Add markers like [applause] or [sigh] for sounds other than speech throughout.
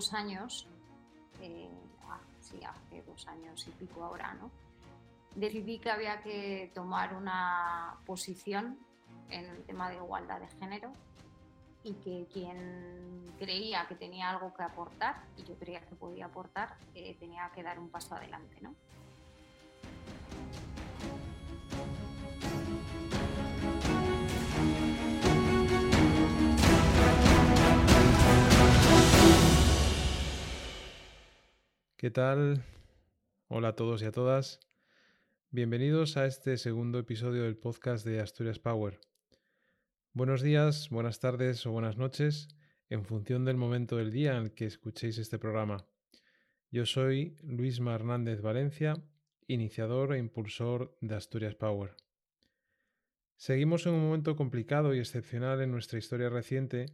dos años, eh, ah, sí, hace dos años y pico ahora, ¿no? Decidí que había que tomar una posición en el tema de igualdad de género y que quien creía que tenía algo que aportar, y yo creía que podía aportar, eh, tenía que dar un paso adelante, ¿no? ¿Qué tal? Hola a todos y a todas. Bienvenidos a este segundo episodio del podcast de Asturias Power. Buenos días, buenas tardes o buenas noches en función del momento del día en el que escuchéis este programa. Yo soy Luis Hernández Valencia, iniciador e impulsor de Asturias Power. Seguimos en un momento complicado y excepcional en nuestra historia reciente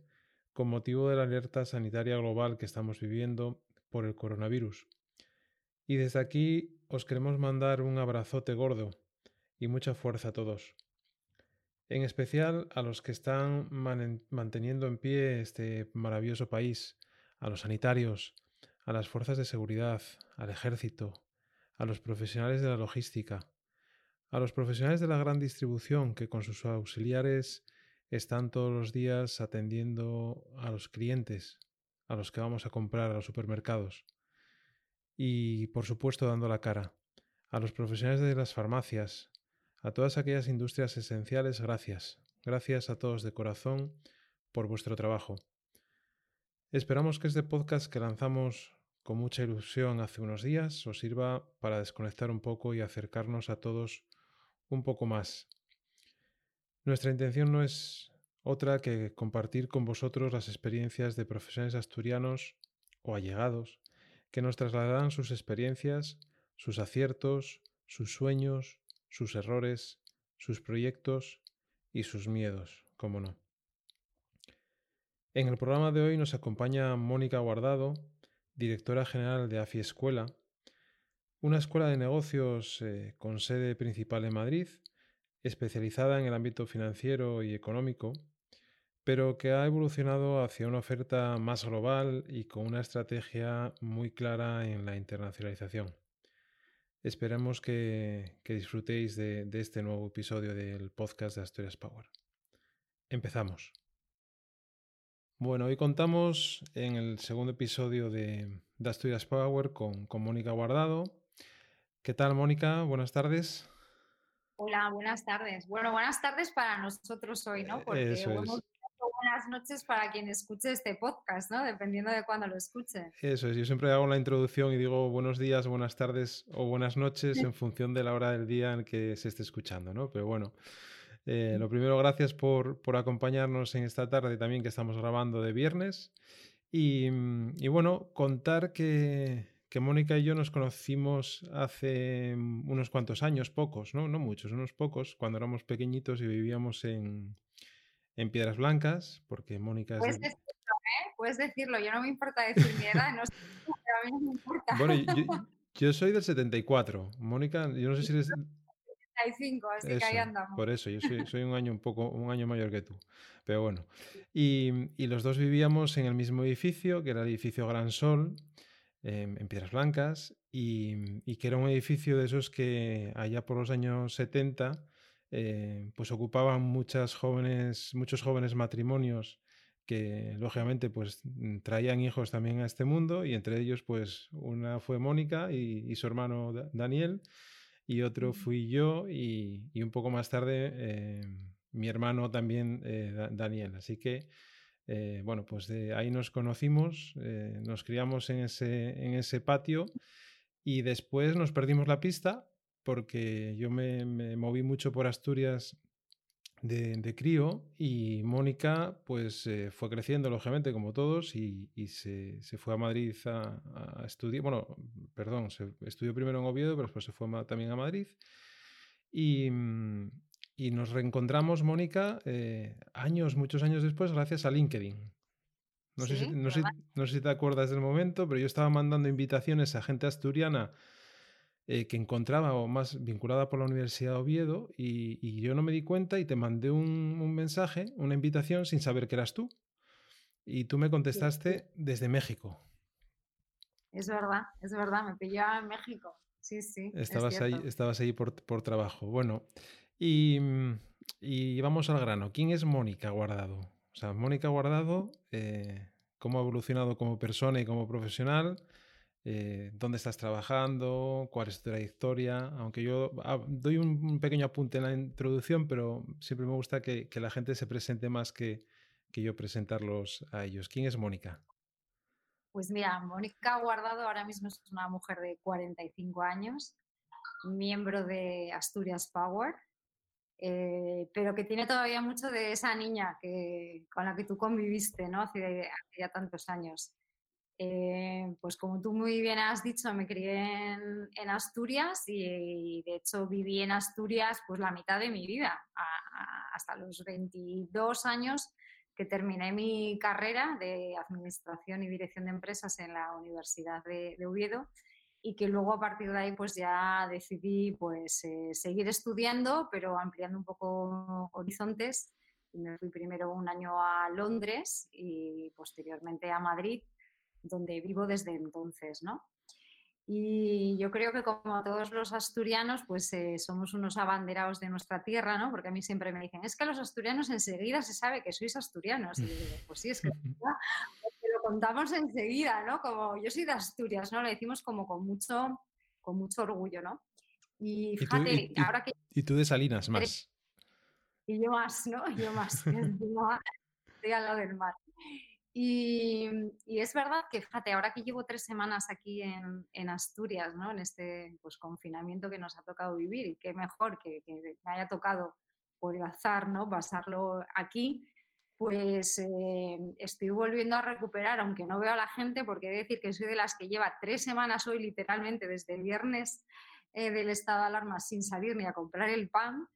con motivo de la alerta sanitaria global que estamos viviendo por el coronavirus. Y desde aquí os queremos mandar un abrazote gordo y mucha fuerza a todos. En especial a los que están manteniendo en pie este maravilloso país, a los sanitarios, a las fuerzas de seguridad, al ejército, a los profesionales de la logística, a los profesionales de la gran distribución que con sus auxiliares están todos los días atendiendo a los clientes, a los que vamos a comprar a los supermercados y, por supuesto, dando la cara. A los profesionales de las farmacias, a todas aquellas industrias esenciales, gracias. Gracias a todos de corazón por vuestro trabajo. Esperamos que este podcast que lanzamos con mucha ilusión hace unos días os sirva para desconectar un poco y acercarnos a todos un poco más. Nuestra intención no es otra que compartir con vosotros las experiencias de profesionales asturianos o allegados que nos trasladarán sus experiencias, sus aciertos, sus sueños, sus errores, sus proyectos y sus miedos, como no. En el programa de hoy nos acompaña Mónica Guardado, directora general de AFI Escuela, una escuela de negocios eh, con sede principal en Madrid, especializada en el ámbito financiero y económico, pero que ha evolucionado hacia una oferta más global y con una estrategia muy clara en la internacionalización. Esperemos que, disfrutéis de, este nuevo episodio del podcast de Asturias Power. Empezamos. Bueno, hoy contamos en el segundo episodio de, Asturias Power con, Mónica Guardado. ¿Qué tal, Mónica? Buenas tardes. Hola, buenas tardes. Bueno, buenas tardes para nosotros hoy, ¿no? Porque Eso buenas noches para quien escuche este podcast, ¿no? Dependiendo de cuándo lo escuche. Eso es, yo siempre hago la introducción y digo buenos días, buenas tardes o buenas noches en [laughs] función de la hora del día en que se esté escuchando, ¿no? Pero bueno, eh, lo primero, gracias por, acompañarnos en esta tarde también que estamos grabando de viernes. Y, bueno, contar que, que Mónica y yo nos conocimos hace unos cuantos años, pocos, ¿no? No muchos, unos pocos, cuando éramos pequeñitos y vivíamos en, en Piedras Blancas, porque Mónica Puedes decirlo, ¿eh? Puedes decirlo, yo no me importa decir mi edad, no sé, pero a mí no me importa. Bueno, [laughs] yo, soy del 74. Mónica, yo no sé si eres... [laughs] 75, así que ahí andamos. Por eso, yo soy, un año un poco, un año mayor que tú. Pero bueno. Y, los dos vivíamos en el mismo edificio, que era el edificio Gran Sol, em, en Piedras Blancas, y, y, que era un edificio de esos que allá por los años 70 eh, pues ocupaban muchas jóvenes, muchos jóvenes matrimonios que lógicamente pues mm, traían hijos también a este mundo y entre ellos pues una fue Mónica y, su hermano Daniel y otro fui yo y, un poco más tarde eh, mi hermano también eh, Daniel. Así que bueno, pues de ahí nos conocimos, nos criamos en ese, en ese patio y después nos perdimos la pista porque yo me, moví mucho por Asturias de, crío y Mónica pues eh, fue creciendo lógicamente como todos y, se, fue a Madrid a, estudiar, bueno, perdón, se estudió primero en Oviedo pero después se fue también a Madrid y, nos reencontramos Mónica eh, años, muchos años después gracias a LinkedIn. No, sé no, sé, no sé si te acuerdas del momento, pero yo estaba mandando invitaciones a gente asturiana eh, que encontraba o más vinculada por la Universidad de Oviedo y, yo no me di cuenta y te mandé un, mensaje, una invitación sin saber que eras tú. Y tú me contestaste desde México. es verdad, es verdad, me pillaba en México. Sí, sí. Estabas ahí, estabas ahí por, trabajo. Bueno, y, y, vamos al grano. ¿Quién es Mónica Guardado? O sea, Mónica Guardado, eh, ¿cómo ha evolucionado como persona y como profesional? Eh, dónde estás trabajando, cuál es tu trayectoria. Aunque yo ah, doy un pequeño apunte en la introducción, pero siempre me gusta que, la gente se presente más que, yo presentarlos a ellos. ¿Quién es Mónica? Pues mira, Mónica Guardado ahora mismo es una mujer de 45 años, miembro de Asturias Power, eh, pero que tiene todavía mucho de esa niña que, con la que tú conviviste ¿no? hace, hace ya tantos años. Eh, pues como tú muy bien has dicho, me crié en, Asturias y, de hecho viví en Asturias pues la mitad de mi vida, hasta los 22 años que terminé mi carrera de Administración y Dirección de Empresas en la Universidad de, Oviedo y que luego a partir de ahí pues ya decidí pues eh, seguir estudiando pero ampliando un poco horizontes. Y me fui primero un año a Londres y posteriormente a Madrid donde vivo desde entonces, ¿no? Y yo creo que como todos los asturianos, pues eh, somos unos abanderados de nuestra tierra, ¿no? Porque a mí siempre me dicen, es que los asturianos enseguida se sabe que sois asturianos. Y yo digo, pues sí, es que lo contamos enseguida, ¿no? Como yo soy de Asturias, ¿no? Lo decimos como con mucho, con mucho orgullo, ¿no? Y fíjate, ahora que... Y tú de Salinas más. Y yo más, ¿no? Yo más. [laughs] estoy al lado del mar. Y, es verdad que, fíjate, ahora que llevo tres semanas aquí en, Asturias, ¿no? en este pues, confinamiento que nos ha tocado vivir, y qué mejor que, me haya tocado por el azar ¿no? pasarlo aquí, pues eh, estoy volviendo a recuperar, aunque no veo a la gente, porque he de decir que soy de las que lleva tres semanas hoy, literalmente desde el viernes eh, del estado de alarma, sin salir ni a comprar el pan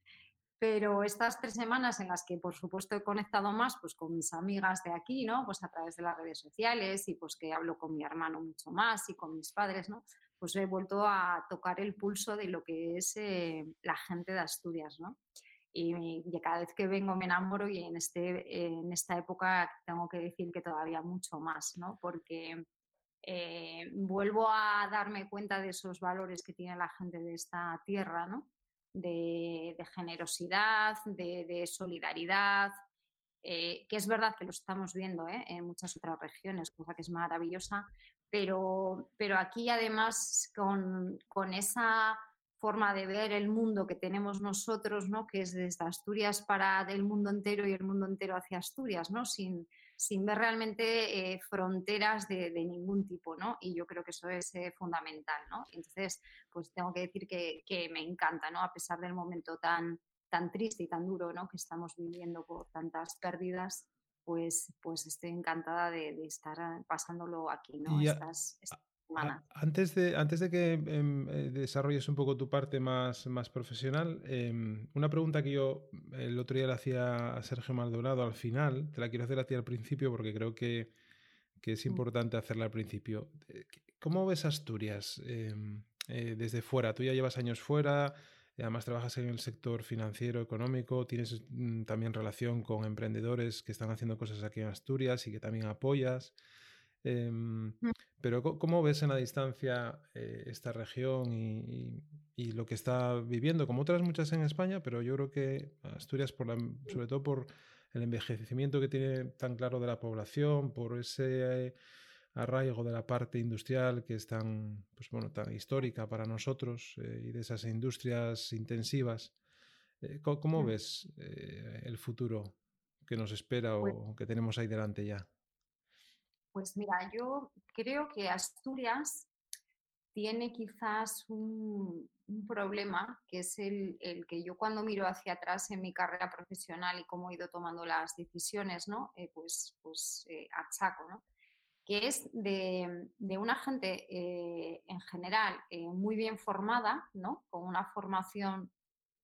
pero estas tres semanas en las que por supuesto he conectado más pues con mis amigas de aquí, ¿no? Pues a través de las redes sociales y pues que hablo con mi hermano mucho más y con mis padres, ¿no? Pues he vuelto a tocar el pulso de lo que es eh, la gente de Asturias, ¿no? Y, cada vez que vengo me enamoro y en, este, en esta época tengo que decir que todavía mucho más, ¿no? Porque eh, vuelvo a darme cuenta de esos valores que tiene la gente de esta tierra, ¿no? De, generosidad, de, solidaridad, eh, que es verdad que lo estamos viendo ¿eh? en muchas otras regiones, cosa que es maravillosa, pero, pero aquí además con, con, esa forma de ver el mundo que tenemos nosotros, ¿no? que es desde Asturias para el mundo entero y el mundo entero hacia Asturias, ¿no? sin, sin ver realmente eh, fronteras de, ningún tipo, ¿no? Y yo creo que eso es eh, fundamental, ¿no? Entonces, pues tengo que decir que, me encanta, ¿no? A pesar del momento tan, tan triste y tan duro, ¿no? Que estamos viviendo por tantas pérdidas, pues, pues estoy encantada de, estar pasándolo aquí, ¿no? Estas, antes de, antes de que em, eh, desarrolles un poco tu parte más, más profesional, em, una pregunta que yo el otro día le hacía a Sergio Maldonado al final, te la quiero hacer a ti al principio porque creo que, es importante hacerla al principio. Eh, ¿Cómo ves Asturias em, eh, desde fuera? Tú ya llevas años fuera, además trabajas en el sector financiero, económico, tienes mm, también relación con emprendedores que están haciendo cosas aquí en Asturias y que también apoyas. Em, mm. pero ¿cómo ves en la distancia eh, esta región y, lo que está viviendo, como otras muchas en España, pero yo creo que Asturias, por sobre todo por el envejecimiento que tiene tan claro de la población, por ese arraigo de la parte industrial que es tan, pues bueno, tan histórica para nosotros eh, y de esas industrias intensivas, eh, ¿cómo, mm. ves el futuro que nos espera pues o que tenemos ahí delante ya? Pues mira, yo creo que Asturias tiene quizás un, problema, que es el, que yo cuando miro hacia atrás en mi carrera profesional y cómo he ido tomando las decisiones, ¿no? Eh, pues, pues eh, achaco, ¿no? que es de, una gente eh, en general muy bien formada, ¿no? con una formación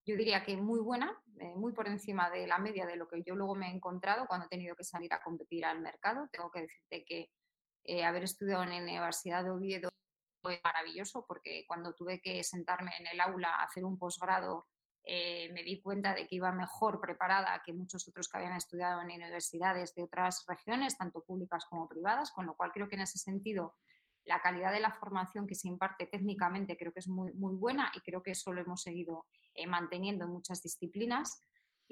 yo diría que muy buena, eh, muy por encima de la media de lo que yo luego me he encontrado cuando he tenido que salir a competir al mercado. Tengo que decirte que eh, haber estudiado en la Universidad de Oviedo fue maravilloso porque cuando tuve que sentarme en el aula a hacer un posgrado eh, me di cuenta de que iba mejor preparada que muchos otros que habían estudiado en universidades de otras regiones, tanto públicas como privadas, con lo cual creo que en ese sentido la calidad de la formación que se imparte técnicamente creo que es muy, muy buena y creo que eso lo hemos seguido eh, manteniendo en muchas disciplinas.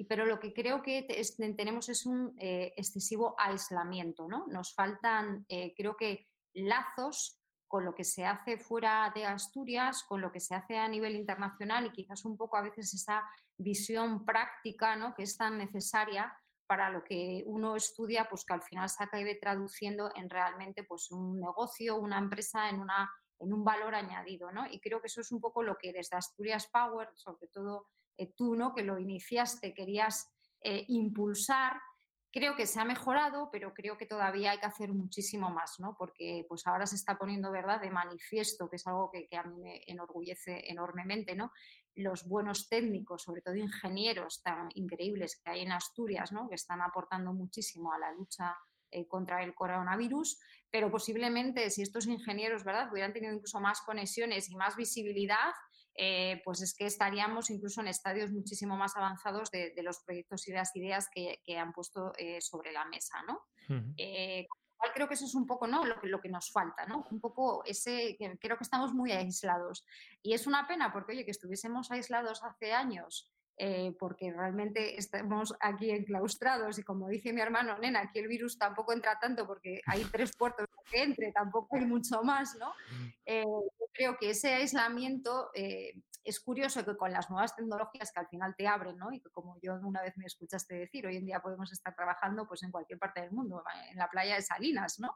Pero lo que creo que tenemos es un eh, excesivo aislamiento, ¿no? Nos faltan, eh, creo que, lazos con lo que se hace fuera de Asturias, con lo que se hace a nivel internacional y quizás un poco a veces esa visión práctica ¿no? que es tan necesaria para lo que uno estudia, pues que al final se acabe traduciendo en realmente pues, un negocio, una empresa, en, una, en un valor añadido. ¿no? Y creo que eso es un poco lo que desde Asturias Power, sobre todo eh, tú, ¿no? que lo iniciaste, querías eh, impulsar. Creo que se ha mejorado, pero creo que todavía hay que hacer muchísimo más, ¿no? porque pues ahora se está poniendo ¿verdad? de manifiesto, que es algo que, que a mí me enorgullece enormemente, ¿no? Los buenos técnicos, sobre todo ingenieros tan increíbles que hay en Asturias, ¿no? que están aportando muchísimo a la lucha eh, contra el coronavirus, pero posiblemente si estos ingenieros ¿verdad? hubieran tenido incluso más conexiones y más visibilidad, eh, pues es que estaríamos incluso en estadios muchísimo más avanzados de, los proyectos y las ideas que, han puesto eh, sobre la mesa. ¿no? Creo que eso es un poco ¿no? lo, que, lo que nos falta, ¿no? Un poco ese, creo que estamos muy aislados. Y es una pena porque, oye, que estuviésemos aislados hace años, eh, porque realmente estamos aquí enclaustrados y como dice mi hermano, nena, aquí el virus tampoco entra tanto porque hay [laughs] tres puertos que entre, tampoco hay mucho más, ¿no? Mm. Eh, yo creo que ese aislamiento eh, es curioso que con las nuevas tecnologías que al final te abren, ¿no? Y que como yo una vez me escuchaste decir, hoy en día podemos estar trabajando pues en cualquier parte del mundo, en la playa de Salinas, ¿no?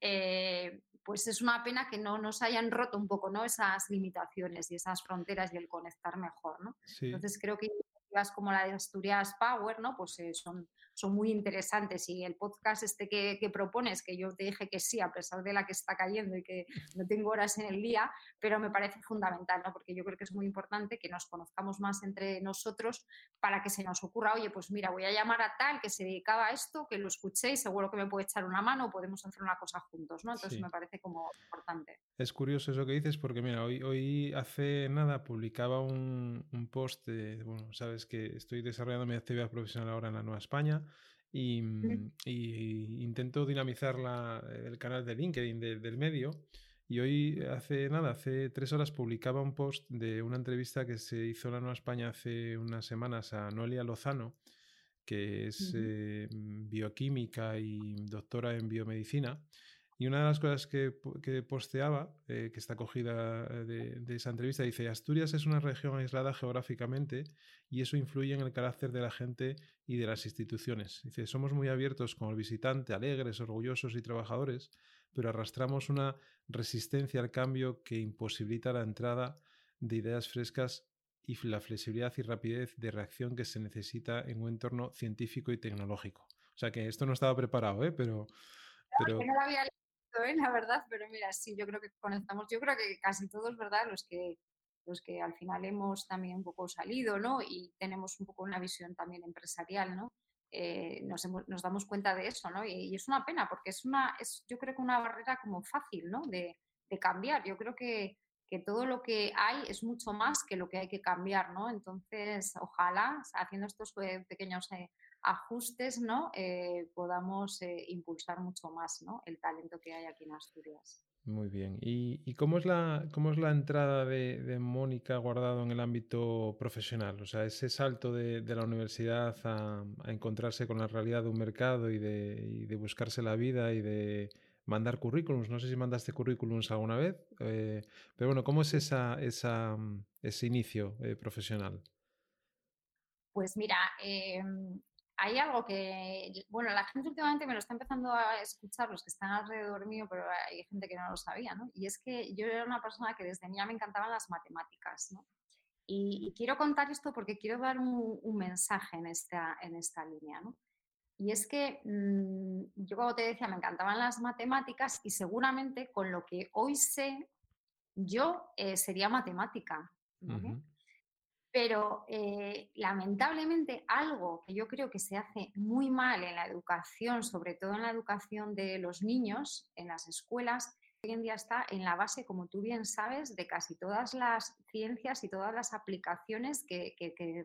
Eh, pues es una pena que no nos hayan roto un poco, ¿no? Esas limitaciones y esas fronteras y el conectar mejor, ¿no? Entonces creo que iniciativas como la de Asturias Power, ¿no? Pues eh, son son muy interesantes y el podcast este que, propones, que yo te dije que sí, a pesar de la que está cayendo y que no tengo horas en el día, pero me parece fundamental, ¿no? porque yo creo que es muy importante que nos conozcamos más entre nosotros para que se nos ocurra, oye, pues mira, voy a llamar a tal que se dedicaba a esto, que lo escuché y seguro que me puede echar una mano, podemos hacer una cosa juntos, ¿no? Entonces me parece como importante. Es curioso eso que dices porque, mira, hoy, hoy hace nada publicaba un, un post, de, bueno, sabes que estoy desarrollando mi actividad profesional ahora en la Nueva España y, mm, intento dinamizar el canal de LinkedIn del medio. Y hoy, hace nada, hace tres horas, publicaba un post de una entrevista que se hizo en la Nueva España hace unas semanas a Noelia Lozano, que es eh, bioquímica y doctora en biomedicina. Y una de las cosas que, posteaba, eh, que está cogida eh, de, esa entrevista, dice, Asturias es una región aislada geográficamente y eso influye en el carácter de la gente y de las instituciones. Dice, somos muy abiertos con el visitante, alegres, orgullosos y trabajadores, pero arrastramos una resistencia al cambio que imposibilita la entrada de ideas frescas y la flexibilidad y rapidez de reacción que se necesita en un entorno científico y tecnológico. O sea que esto no estaba preparado, ¿eh? pero... pero... ¿eh? la verdad, pero mira, sí, yo creo que conectamos, yo creo que casi todos, ¿verdad? Los que, los que al final hemos también un poco salido, ¿no? Y tenemos un poco una visión también empresarial, ¿no? Eh, nos, nos, damos cuenta de eso, ¿no? Y, es una pena porque es una, es, yo creo que una barrera como fácil, ¿no? De, de cambiar. Yo creo que, que, todo lo que hay es mucho más que lo que hay que cambiar, ¿no? Entonces, ojalá, haciendo estos eh, pequeños ajustes, ¿no? Eh, podamos eh, impulsar mucho más ¿no? el talento que hay aquí en Asturias. Muy bien. ¿Y, cómo, es la, cómo es la entrada de, Mónica Guardado en el ámbito profesional? O sea, ese salto de, la universidad a, encontrarse con la realidad de un mercado y de, buscarse la vida y de mandar currículums. No sé si mandaste currículums alguna vez, eh, pero bueno, ¿cómo es esa, esa, ese inicio profesional? Pues mira, em, hay algo que, bueno, la gente últimamente me lo está empezando a escuchar, los que están alrededor mío, pero hay gente que no lo sabía, ¿no? Y es que yo era una persona que desde niña me encantaban las matemáticas, ¿no? Y, quiero contar esto porque quiero dar un, mensaje en esta, en esta línea, ¿no? Y es que mm, yo, como te decía, me encantaban las matemáticas y seguramente con lo que hoy sé, yo eh, sería matemática. ¿vale? Pero eh, lamentablemente algo que yo creo que se hace muy mal en la educación, sobre todo en la educación de los niños, en las escuelas, hoy en día está en la base, como tú bien sabes, de casi todas las ciencias y todas las aplicaciones que,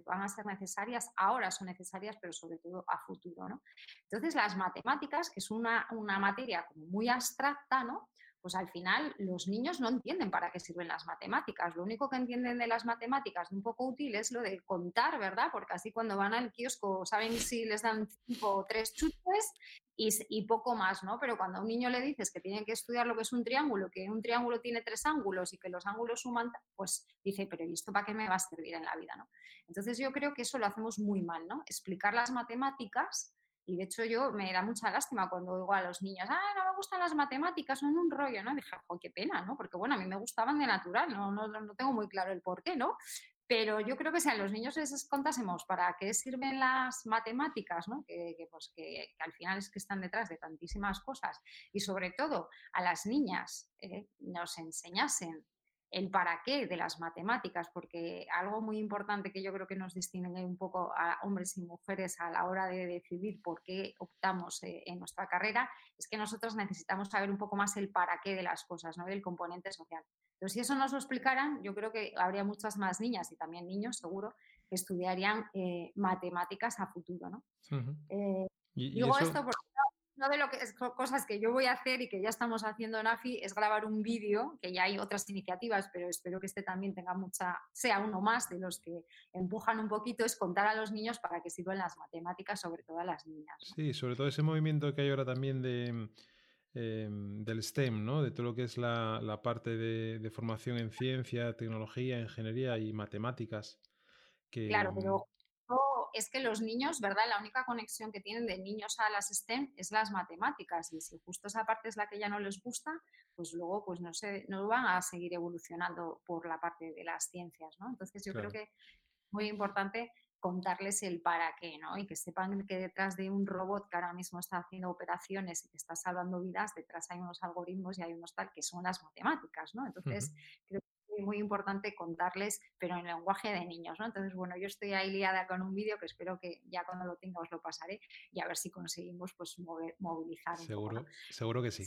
van a ser necesarias, ahora son necesarias, pero sobre todo a futuro. Entonces, las matemáticas, que es una, una materia como muy abstracta, ¿no? Pues al final los niños no entienden para qué sirven las matemáticas. Lo único que entienden de las matemáticas un poco útil es lo de contar, ¿verdad? Porque así cuando van al kiosco saben si les dan cinco o tres chutes y, poco más, ¿no? Pero cuando a un niño le dices que tiene que estudiar lo que es un triángulo, que un triángulo tiene tres ángulos y que los ángulos suman, pues dice, pero ¿y esto para qué me va a servir en la vida, ¿no? Entonces yo creo que eso lo hacemos muy mal, ¿no? Explicar las matemáticas y de hecho yo me da mucha lástima cuando digo a los niños, ah, no me gustan las matemáticas, son un rollo, ¿no? Y dije, qué pena, ¿no? Porque bueno, a mí me gustaban de natural, no, no, no tengo muy claro el por qué, ¿no? Pero yo creo que si a los niños les contásemos para qué sirven las matemáticas, ¿no? que, pues, que, al final es que están detrás de tantísimas cosas, y sobre todo a las niñas eh, nos enseñasen el para qué de las matemáticas, porque algo muy importante que yo creo que nos distingue un poco a hombres y mujeres a la hora de decidir por qué optamos eh, en nuestra carrera, es que nosotros necesitamos saber un poco más el para qué de las cosas, ¿no? del componente social. Entonces, si eso nos lo explicaran, yo creo que habría muchas más niñas y también niños, seguro, que estudiarían eh, matemáticas a futuro. ¿no? Eh, digo esto porque una de las cosas que yo voy a hacer y que ya estamos haciendo en AFI es grabar un vídeo, que ya hay otras iniciativas, pero espero que este también tenga mucha, sea uno más de los que empujan un poquito, es contar a los niños para que sirvan las matemáticas, sobre todo a las niñas. Sí, sobre todo ese movimiento que hay ahora también de Em, del STEM, ¿no? de todo lo que es la, parte de, formación en ciencia, tecnología, ingeniería y matemáticas. Claro, pero es que los niños, ¿verdad? La única conexión que tienen de niños a las STEM es las matemáticas y si justo esa parte es la que ya no les gusta, pues luego pues no, se, no van a seguir evolucionando por la parte de las ciencias, ¿no? Entonces yo creo que es muy importante contarles el para qué, ¿no? Y que sepan que detrás de un robot que ahora mismo está haciendo operaciones y que está salvando vidas, detrás hay unos algoritmos y hay unos tal que son las matemáticas, ¿no? Entonces, muy importante contarles, pero en lenguaje de niños, ¿no? Entonces, bueno, yo estoy ahí liada con un vídeo que espero que ya cuando lo tenga os lo pasaré y a ver si conseguimos pues movilizar. seguro, seguro que sí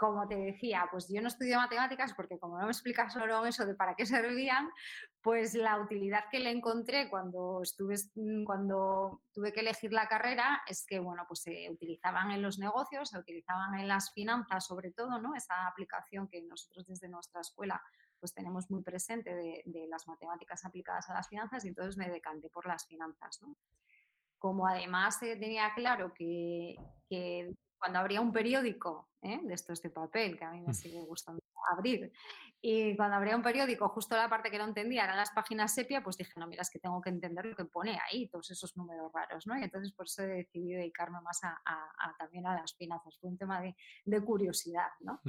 como te decía, pues yo no estudio matemáticas porque como no me explicas solo eso de para qué servían, pues la utilidad que le encontré cuando estuve mm, cuando tuve que elegir la carrera es que bueno, pues se utilizaban en los negocios, se utilizaban en las finanzas sobre todo, ¿no? Esa aplicación que nosotros desde nuestra escuela pues tenemos muy presente de, las matemáticas aplicadas a las finanzas y entonces me decanté por las finanzas, ¿no? Como además tenía claro que, que cuando abría un periódico, ¿eh? de estos de papel, que a mí me mm. sigue gustando abrir, y cuando abría un periódico, justo la parte que no entendía eran las páginas sepia, pues dije, no, mira, es que tengo que entender lo que pone ahí, todos esos números raros, ¿no? Y entonces por eso he decidido dedicarme más a, también a las finanzas, fue un tema de, curiosidad, ¿no?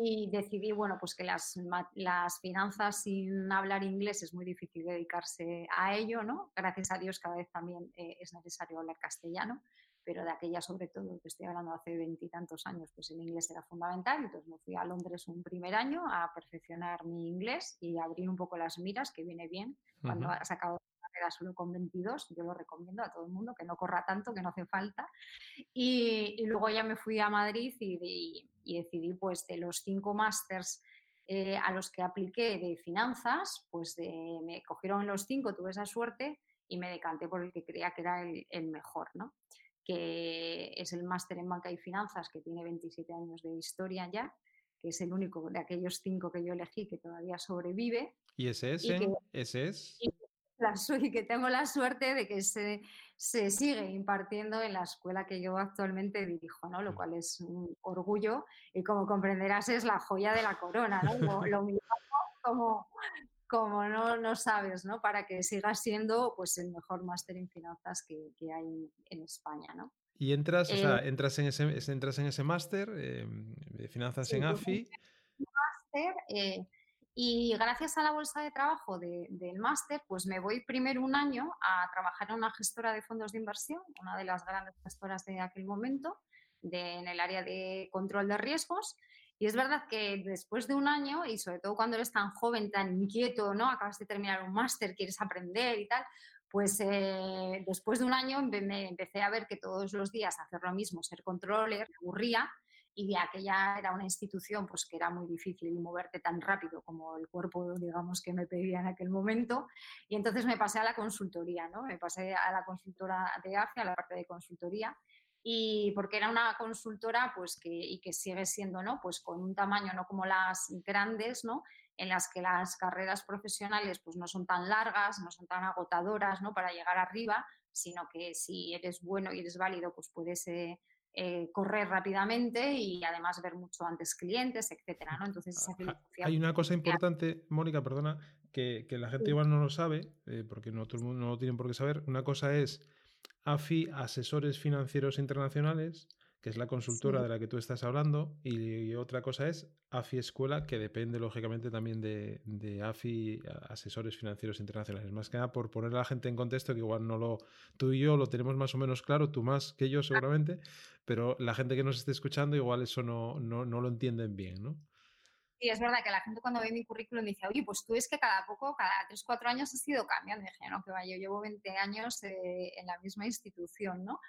Y decidí, bueno, pues que las, las finanzas sin hablar inglés es muy difícil dedicarse a ello, ¿no? Gracias a Dios cada vez también eh, es necesario hablar castellano pero de aquella sobre todo, que estoy hablando hace veintitantos años, pues el inglés era fundamental, entonces me fui a Londres un primer año a perfeccionar mi inglés y abrir un poco las miras, que viene bien, cuando has acabado carrera solo con 22, yo lo recomiendo a todo el mundo, que no corra tanto, que no hace falta, y, luego ya me fui a Madrid y, decidí pues de los cinco másters eh, a los que apliqué de finanzas, pues me cogieron los cinco, tuve esa suerte y me decanté por el que creía que era el, el mejor, ¿no? que es el máster en banca y finanzas, que tiene 27 años de historia ya, que es el único de aquellos cinco que yo elegí que todavía sobrevive. ¿Y ese es? Y ¿Ese es? Y que [laughs] tengo la suerte de que se, se, sigue impartiendo en la escuela que yo actualmente dirijo, ¿no? lo mm. cual es un orgullo y como comprenderás es la joya de la corona, ¿no? lo, mismo [laughs] como, como no, no sabes, ¿no? Para que siga siendo pues, el mejor máster en finanzas que, que, hay en España, ¿no? Y entras, o sea, eh, entras en ese, entras en ese máster eh, de finanzas en AFI. Máster, eh, y gracias a la bolsa de trabajo de, del máster, pues me voy primero un año a trabajar en una gestora de fondos de inversión, una de las grandes gestoras de aquel momento, de, en el área de control de riesgos. Y es verdad que después de un año, y sobre todo cuando eres tan joven, tan inquieto, ¿no? Acabas de terminar un máster, quieres aprender y tal, pues eh, después de un año me empecé a ver que todos los días hacer lo mismo, ser controller, me aburría y ya que ya era una institución pues que era muy difícil moverte tan rápido como el cuerpo, digamos, que me pedía en aquel momento. Y entonces me pasé a la consultoría, ¿no? Me pasé a la consultora de AFE, a la parte de consultoría, y porque era una consultora pues que, y que sigue siendo, ¿no? Pues con un tamaño no como las grandes, ¿no? En las que las carreras profesionales pues no son tan largas, no son tan agotadoras, ¿no? Para llegar arriba, sino que si eres bueno y eres válido, pues puedes eh, eh, correr rápidamente y además ver mucho antes clientes, etcétera, ¿no? Entonces esa filosofía... Hay una cosa importante, Mónica, perdona, que, la gente igual no lo sabe, eh, porque no todo el mundo no lo tienen por qué saber. Una cosa es AFI Asesores Financieros Internacionales, que es la consultora de la que tú estás hablando, y, otra cosa es AFI Escuela, que depende lógicamente también de, AFI Asesores Financieros Internacionales. Más que nada por poner a la gente en contexto, que igual no lo, tú y yo lo tenemos más o menos claro, tú más que yo seguramente, pero la gente que nos esté escuchando igual eso no, no, lo entienden bien, ¿no? Sí, es verdad que la gente cuando ve mi currículum dice, oye, pues tú es que cada poco, cada 3, 4 años has ido cambiando. Y dije, no, que va, yo llevo 20 años eh, en la misma institución, ¿no?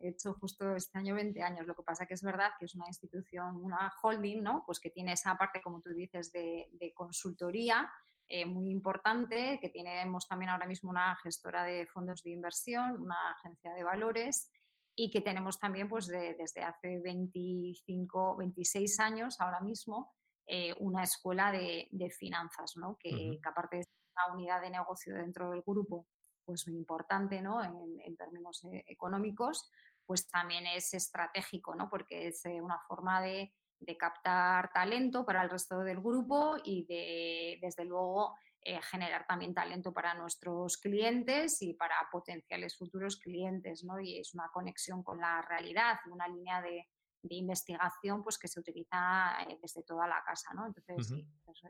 He hecho justo este año 20 años. Lo que pasa que es verdad que es una institución, una holding, ¿no? Pues que tiene esa parte, como tú dices, de, consultoría eh, muy importante, que tenemos también ahora mismo una gestora de fondos de inversión, una agencia de valores y que tenemos también pues desde hace 25, 26 años ahora mismo eh, una escuela de, finanzas, ¿no? que, aparte de una unidad de negocio dentro del grupo, pues muy importante ¿no? en, términos eh, económicos, pues también es estratégico, ¿no? porque es eh, una forma de, captar talento para el resto del grupo y de, desde luego, eh, generar también talento para nuestros clientes y para potenciales futuros clientes, ¿no? Y es una conexión con la realidad, una línea de, investigación pues que se utiliza desde toda la casa, ¿no? Entonces, sí, pues,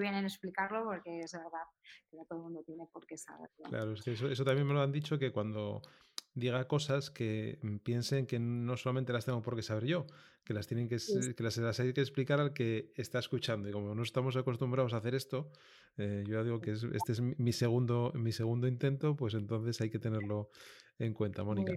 bien en explicarlo porque es verdad que no todo el mundo tiene por qué saberlo. Claro, es que eso, también me lo han dicho que cuando diga cosas que mm, piensen que no solamente las tengo por qué saber yo, que las tienen que, que las, hay que explicar al que está escuchando. Y como no estamos acostumbrados a hacer esto, eh, yo ya digo que este es mi segundo, mi segundo intento, pues entonces hay que tenerlo en cuenta, Mónica.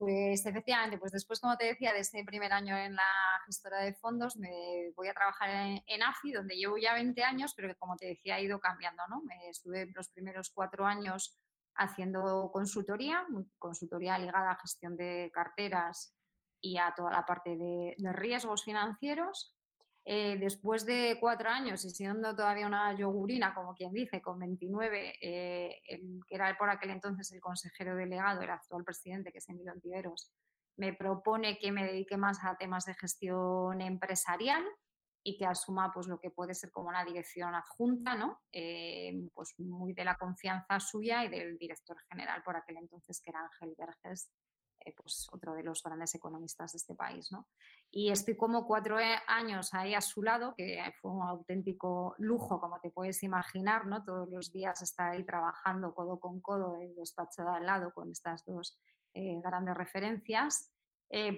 Pues efectivamente, pues después, como te decía, de ese primer año en la gestora de fondos, me voy a trabajar en, AFI, donde llevo ya 20 años, pero que como te decía, ha ido cambiando, ¿no? Me estuve los primeros cuatro años haciendo consultoría, consultoría ligada a gestión de carteras y a toda la parte de riesgos financieros. Eh, después de cuatro años y siendo todavía una yogurina, como quien dice, con 29, eh, que era por aquel entonces el consejero delegado, el actual presidente, que es Emilio Antiveros, me propone que me dedique más a temas de gestión empresarial y que asuma pues lo que puede ser como una dirección adjunta, ¿no? Eh, pues muy de la confianza suya y del director general por aquel entonces, que era Ángel Verges, eh, pues otro de los grandes economistas de este país. ¿no? Y estoy como cuatro eh, años ahí a su lado, que fue un auténtico lujo, como te puedes imaginar, ¿no? todos los días estar ahí trabajando codo con codo, el despacho de al lado con estas dos eh, grandes referencias.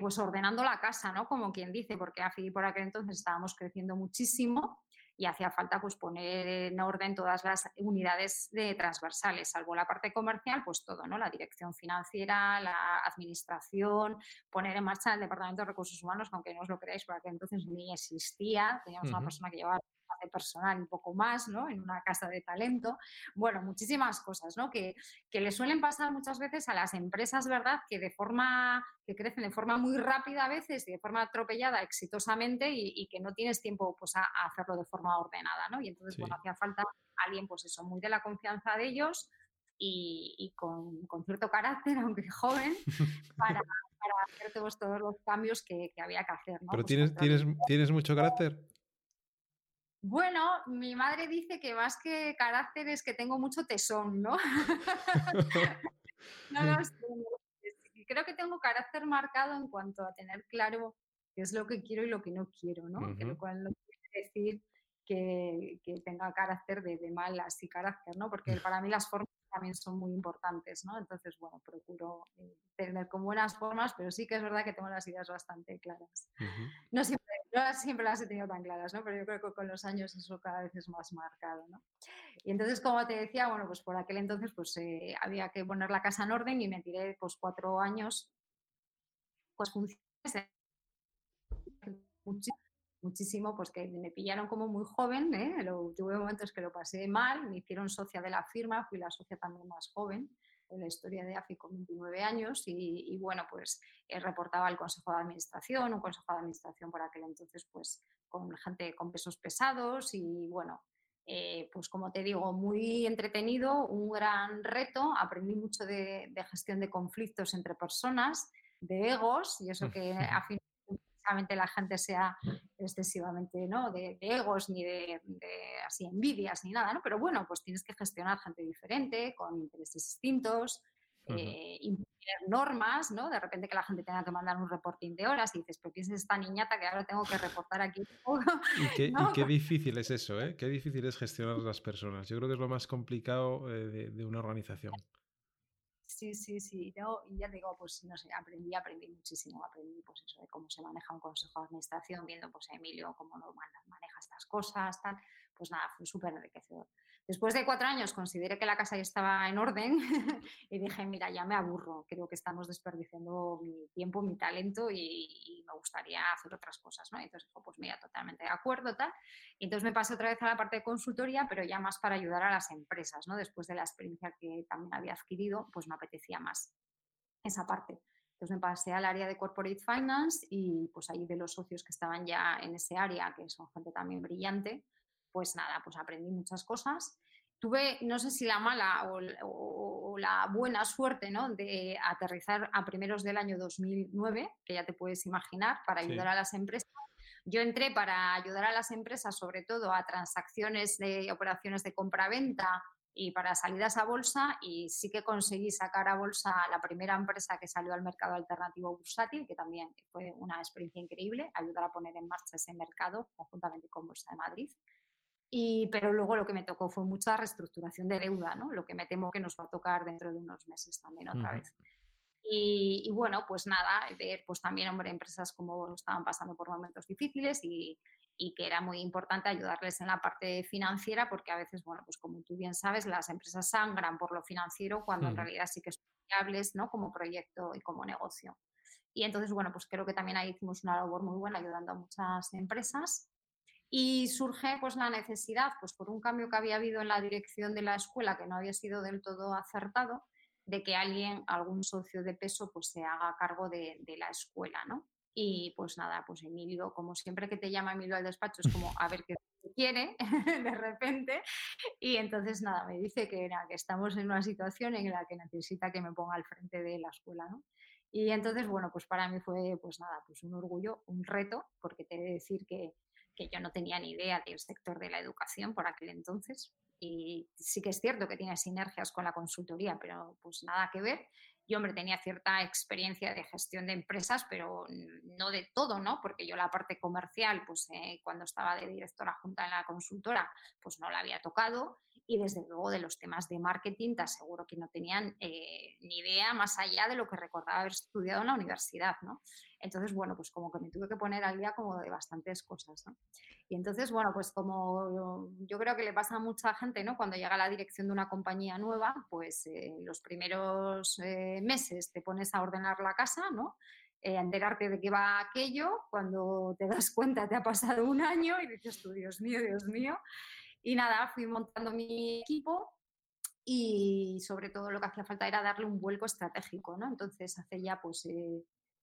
pues ordenando la casa, ¿no? Como quien dice, porque a por aquel entonces estábamos creciendo muchísimo y hacía falta pues poner en orden todas las unidades de transversales, salvo la parte comercial, pues todo, ¿no? La dirección financiera, la administración, poner en marcha el Departamento de Recursos Humanos, aunque no os lo creáis, porque entonces ni existía, teníamos una persona que llevaba personal un poco más, ¿no? En una casa de talento. Bueno, muchísimas cosas, ¿no? Que, que le suelen pasar muchas veces a las empresas, ¿verdad? Que de forma, que crecen de forma muy rápida a veces y de forma atropellada exitosamente y, que no tienes tiempo pues a, hacerlo de forma ordenada, ¿no? Y entonces, bueno, hacía falta alguien, pues eso, muy de la confianza de ellos y, con, cierto carácter, [laughs] aunque joven, para, hacer todos, los cambios que, había que hacer. ¿no? Pero pues tienes, tienes, tienes mucho carácter. Bueno, mi madre dice que más que carácter es que tengo mucho tesón, ¿no? [laughs] no, sé. Creo que tengo carácter marcado en cuanto a tener claro qué es lo que quiero y lo que no quiero, ¿no? Lo cual no quiere decir que, tenga carácter de, de mal así carácter, ¿no? Porque para mí las formas también son muy importantes, ¿no? Entonces, bueno, procuro eh, tener con buenas formas, pero sí que es verdad que tengo las ideas bastante claras. No siempre no siempre las he tenido tan claras, ¿no? Pero yo creo que con los años eso cada vez es más marcado, ¿no? Y entonces, como te decía, bueno, pues por aquel entonces pues eh, había que poner la casa en orden y me tiré pues cuatro años pues funciones muchísimo, pues que me pillaron como muy joven, ¿eh? tuve momentos que lo pasé mal, me hicieron socia de la firma, fui la socia también más joven, la historia de AFI con 29 años y, bueno, pues reportaba al Consejo de Administración, un Consejo de Administración por aquel entonces pues con gente con pesos pesados y bueno, eh, pues como te digo, muy entretenido, un gran reto, aprendí mucho de, de gestión de conflictos entre personas, de egos y eso [laughs] que a fin la gente sea excesivamente ¿no? de, egos ni de, así envidias ni nada, ¿no? Pero bueno, pues tienes que gestionar gente diferente, con intereses distintos, eh, normas, ¿no? De repente que la gente tenga que mandar un reporting de horas y dices, pero ¿quién es esta niñata que ahora tengo que reportar aquí? y, qué, difícil es eso, ¿eh? Qué difícil es gestionar las personas. Yo creo que es lo más complicado eh, de una organización. Sí, sí, sí. Yo, y ya digo, pues no sé, aprendí, aprendí muchísimo. Aprendí pues eso de cómo se maneja un consejo de administración, viendo pues a Emilio cómo lo maneja estas cosas, tal. Pues nada, fue súper enriquecedor. Después de cuatro años consideré que la casa ya estaba en orden [laughs] y dije, mira, ya me aburro, creo que estamos desperdiciando mi tiempo, mi talento y, me gustaría hacer otras cosas, ¿no? entonces dijo, pues mira, totalmente de acuerdo, tal. Y entonces me pasé otra vez a la parte de consultoría, pero ya más para ayudar a las empresas, ¿no? Después de la experiencia que también había adquirido, pues me apetecía más esa parte. Entonces me pasé al área de Corporate Finance y pues ahí de los socios que estaban ya en ese área, que son gente también brillante, pues nada, pues aprendí muchas cosas. Tuve, no sé si la mala o, la buena suerte, ¿no? De aterrizar a primeros del año 2009, que ya te puedes imaginar, para ayudar a las empresas. Yo entré para ayudar a las empresas, sobre todo a transacciones de operaciones de compra-venta y para salidas a bolsa y sí que conseguí sacar a bolsa la primera empresa que salió al mercado alternativo bursátil, que también fue una experiencia increíble, ayudar a poner en marcha ese mercado conjuntamente con Bolsa de Madrid pero luego lo que me tocó fue mucha reestructuración de deuda, ¿no? Lo que me temo que nos va a tocar dentro de unos meses también otra vez. Y, bueno, pues nada, ver pues también, hombre, empresas como estaban pasando por momentos difíciles y, y, que era muy importante ayudarles en la parte financiera porque a veces, bueno, pues como tú bien sabes, las empresas sangran por lo financiero cuando en realidad sí que son viables, ¿no? Como proyecto y como negocio. Y entonces, bueno, pues creo que también ahí hicimos una labor muy buena ayudando a muchas empresas y surge pues la necesidad, pues por un cambio que había habido en la dirección de la escuela que no había sido del todo acertado, de que alguien, algún socio de peso, pues se haga cargo de, la escuela, ¿no? Y pues nada, pues Emilio, como siempre que te llama Emilio al despacho, es como a ver qué quiere [laughs] de repente. Y entonces nada, me dice que, que estamos en una situación en la que necesita que me ponga al frente de la escuela, ¿no? Y entonces, bueno, pues para mí fue pues nada, pues un orgullo, un reto, porque te he de decir que, que yo no tenía ni idea del sector de la educación por aquel entonces. Y sí que es cierto que tiene sinergias con la consultoría, pero pues nada que ver. Yo, hombre, tenía cierta experiencia de gestión de empresas, pero no de todo, ¿no? Porque yo la parte comercial, pues eh, cuando estaba de directora junta en la consultora, pues no la había tocado. Y desde luego de los temas de marketing, te aseguro que no tenían eh, ni idea más allá de lo que recordaba haber estudiado en la universidad, ¿no? Entonces, bueno, pues como que me tuve que poner al día como de bastantes cosas, ¿no? Y entonces, bueno, pues como yo creo que le pasa a mucha gente, ¿no? Cuando llega a la dirección de una compañía nueva, pues eh, los primeros eh, meses te pones a ordenar la casa, ¿no? Eh, enterarte de qué va aquello, cuando te das cuenta te ha pasado un año y dices tú, Dios mío, Dios mío. Y nada, fui montando mi equipo y sobre todo lo que hacía falta era darle un vuelco estratégico, ¿no? Entonces hace ya pues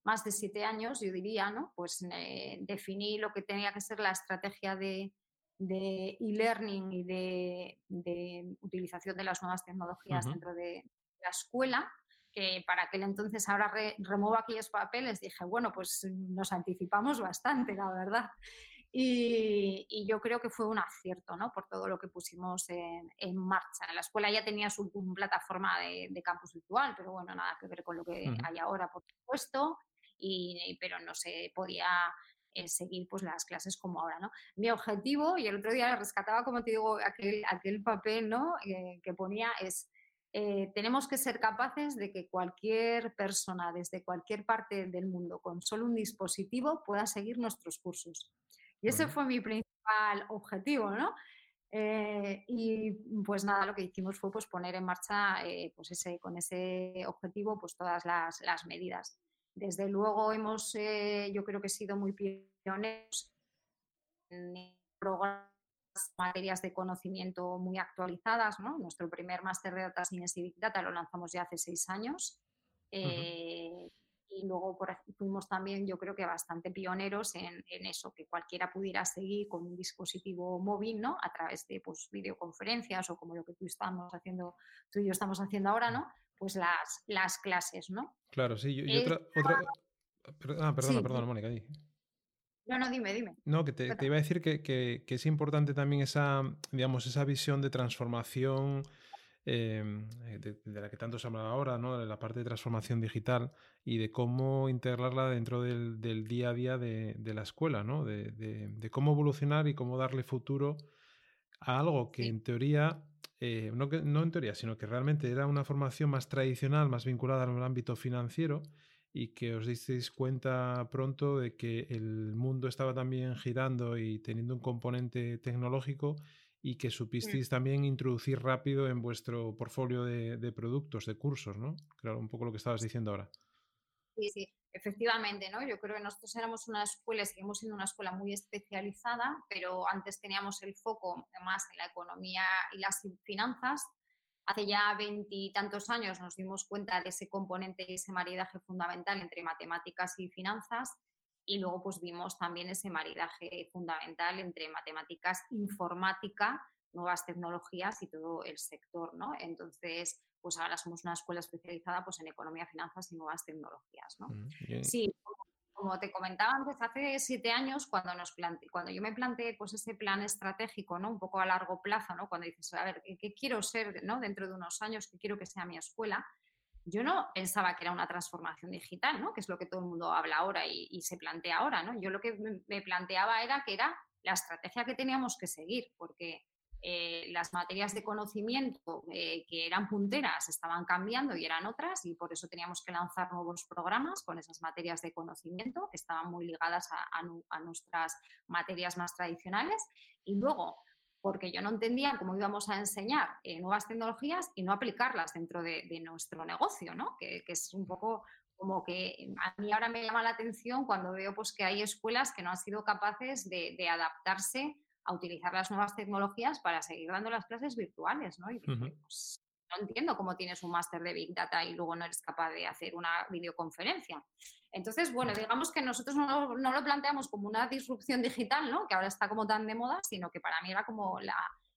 más de siete años, yo diría, ¿no? Pues eh, definí lo que tenía que ser la estrategia de, e-learning y de, utilización de las nuevas tecnologías dentro de la escuela, que para aquel entonces ahora remuevo aquellos papeles, dije, bueno, pues nos anticipamos bastante, la verdad. Y, yo creo que fue un acierto, ¿no? Por todo lo que pusimos en, marcha. La escuela ya tenía su plataforma de, campus virtual, pero bueno, nada que ver con lo que hay ahora, por supuesto y, pero no se podía eh, seguir pues las clases como ahora, ¿no? Mi objetivo, y el otro día rescataba, como te digo, aquel, aquel papel, ¿no? Eh, que ponía es, eh, tenemos que ser capaces de que cualquier persona desde cualquier parte del mundo con solo un dispositivo pueda seguir nuestros cursos. Y ese fue mi principal objetivo, ¿no? y pues nada, lo que hicimos fue pues, poner en marcha pues ese, con ese objetivo pues todas las, las medidas. Desde luego hemos, eh, yo creo que he sido muy pioneros en programas materias de conocimiento muy actualizadas. ¿no? Nuestro primer máster de Data Science y Big Data lo lanzamos ya hace seis años. Eh, y luego por, fuimos también, yo creo que bastante pioneros en, eso, que cualquiera pudiera seguir con un dispositivo móvil, ¿no? A través de pues, videoconferencias o como lo que tú estamos haciendo, tú y yo estamos haciendo ahora, ¿no? Pues las, las clases, ¿no? Claro, sí. y otra, otra... Ah, perdona, perdona, Mónica. No, no, dime, dime. No, que te, iba a decir que, que, que, es importante también esa, digamos, esa visión de transformación Em, eh, de, la que tanto se habla ahora, ¿no? de la parte de transformación digital y de cómo integrarla dentro del, día a día de, la escuela, ¿no? de, cómo evolucionar y cómo darle futuro a algo que en teoría, eh, no, que, no en teoría, sino que realmente era una formación más tradicional, más vinculada al ámbito financiero y que os disteis cuenta pronto de que el mundo estaba también girando y teniendo un componente tecnológico y que supisteis también introducir rápido en vuestro portfolio de, productos, de cursos, ¿no? Claro, un poco lo que estabas diciendo ahora. Sí, sí, efectivamente, ¿no? Yo creo que nosotros éramos una escuela, seguimos siendo una escuela muy especializada, pero antes teníamos el foco más en la economía y las finanzas. Hace ya veintitantos años nos dimos cuenta de ese componente y ese maridaje fundamental entre matemáticas y finanzas y luego pues vimos también ese maridaje fundamental entre matemáticas, informática, nuevas tecnologías y todo el sector, ¿no? Entonces, pues ahora somos una escuela especializada pues en economía, finanzas y nuevas tecnologías, ¿no? Mm, sí, como te comentaba antes, hace siete años, cuando, nos cuando yo me planteé pues, ese plan estratégico, ¿no? un poco a largo plazo, ¿no? cuando dices, a ver, ¿qué, quiero ser ¿no? dentro de unos años? ¿Qué quiero que sea mi escuela? yo no pensaba que era una transformación digital, ¿no? que es lo que todo el mundo habla ahora y, se plantea ahora. ¿no? Yo lo que me planteaba era que era la estrategia que teníamos que seguir, porque eh, las materias de conocimiento eh, que eran punteras estaban cambiando y eran otras y por eso teníamos que lanzar nuevos programas con esas materias de conocimiento que estaban muy ligadas a nuestras materias más tradicionales. Y luego porque yo no entendía cómo íbamos a enseñar eh, nuevas tecnologías y no aplicarlas dentro de, nuestro negocio, ¿no? Que, es un poco como que a mí ahora me llama la atención cuando veo pues, que hay escuelas que no han sido capaces de, adaptarse a utilizar las nuevas tecnologías para seguir dando las clases virtuales, ¿no? Y pues, no entiendo cómo tienes un máster de Big Data y luego no eres capaz de hacer una videoconferencia. Entonces, bueno, digamos que nosotros no, lo planteamos como una disrupción digital, ¿no? que ahora está como tan de moda, sino que para mí era como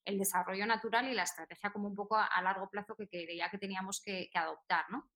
el desarrollo natural y la estrategia como un poco a, largo plazo que creía que teníamos que, adoptar. ¿no?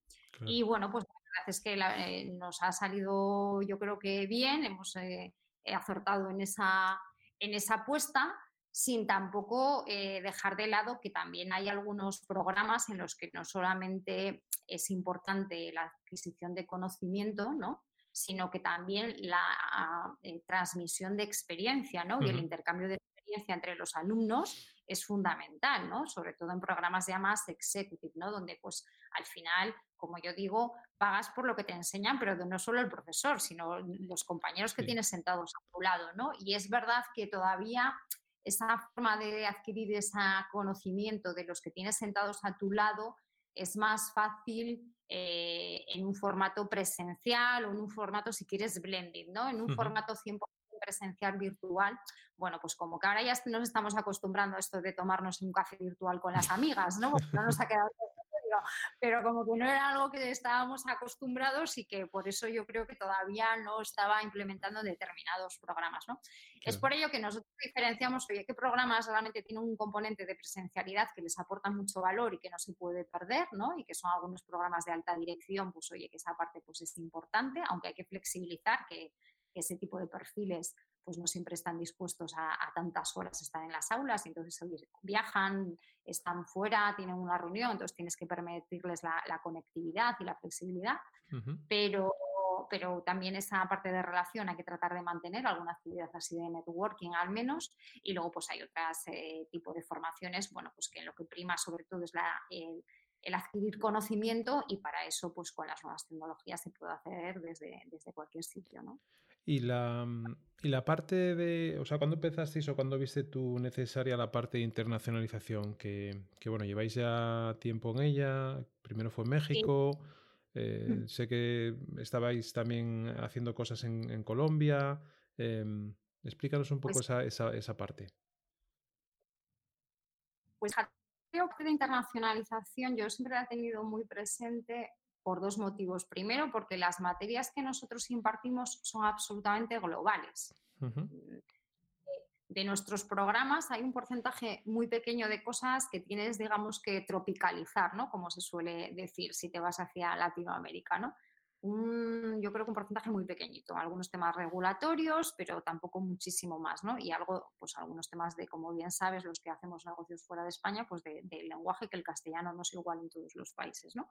Y bueno, pues la verdad es que eh, nos ha salido yo creo que bien, hemos eh, acertado en esa, en esa apuesta sin tampoco eh, dejar de lado que también hay algunos programas en los que no solamente es importante la adquisición de conocimiento, ¿no? sino que también la eh, transmisión de experiencia ¿no? y el intercambio de experiencia entre los alumnos es fundamental, ¿no? sobre todo en programas ya más executive, ¿no? donde pues al final, como yo digo, pagas por lo que te enseñan, pero no solo el profesor, sino los compañeros que tienes sentados a tu lado. ¿no? Y es verdad que todavía esa forma de adquirir ese conocimiento de los que tienes sentados a tu lado es más fácil eh, en un formato presencial o en un formato, si quieres, blending, ¿no? En un formato 100% presencial virtual, bueno, pues como que ahora ya nos estamos acostumbrando a esto de tomarnos un café virtual con las amigas, ¿no? no nos ha quedado pero como que no era algo que estábamos acostumbrados y que por eso yo creo que todavía no estaba implementando determinados programas. ¿no? Es por ello que nosotros diferenciamos, oye, qué programas realmente tienen un componente de presencialidad que les aporta mucho valor y que no se puede perder, ¿no? y que son algunos programas de alta dirección, pues oye, que esa parte pues es importante, aunque hay que flexibilizar que, que ese tipo de perfiles pues no siempre están dispuestos a, tantas horas estar en las aulas, entonces viajan, están fuera, tienen una reunión, entonces tienes que permitirles la, conectividad y la flexibilidad, pero, pero también esa parte de relación hay que tratar de mantener, alguna actividad así de networking al menos, y luego pues hay otras eh, tipos de formaciones, bueno, pues que lo que prima sobre todo es la, el adquirir conocimiento y para eso, pues con las nuevas tecnologías se puede hacer desde, desde cualquier sitio, ¿no? Y la, mm, y la parte de, o sea, ¿cuándo empezasteis o cuándo viste tú necesaria la parte de internacionalización? Que, que bueno, lleváis ya tiempo en ella, primero fue México, eh, mm. sé que estabais también haciendo cosas en, en Colombia. Em, explícanos un poco pues esa, esa, esa parte. Pues creo que la internacionalización yo siempre la he tenido muy presente por dos motivos. Primero, porque las materias que nosotros impartimos son absolutamente globales. De nuestros programas hay un porcentaje muy pequeño de cosas que tienes, digamos, que tropicalizar, ¿no? Como se suele decir si te vas hacia Latinoamérica, ¿no? Yo creo que un porcentaje muy pequeñito, algunos temas regulatorios, pero tampoco muchísimo más, ¿no? Y algo, pues algunos temas de, como bien sabes, los que hacemos negocios fuera de España, pues de, lenguaje, que el castellano no es igual en todos los países, ¿no?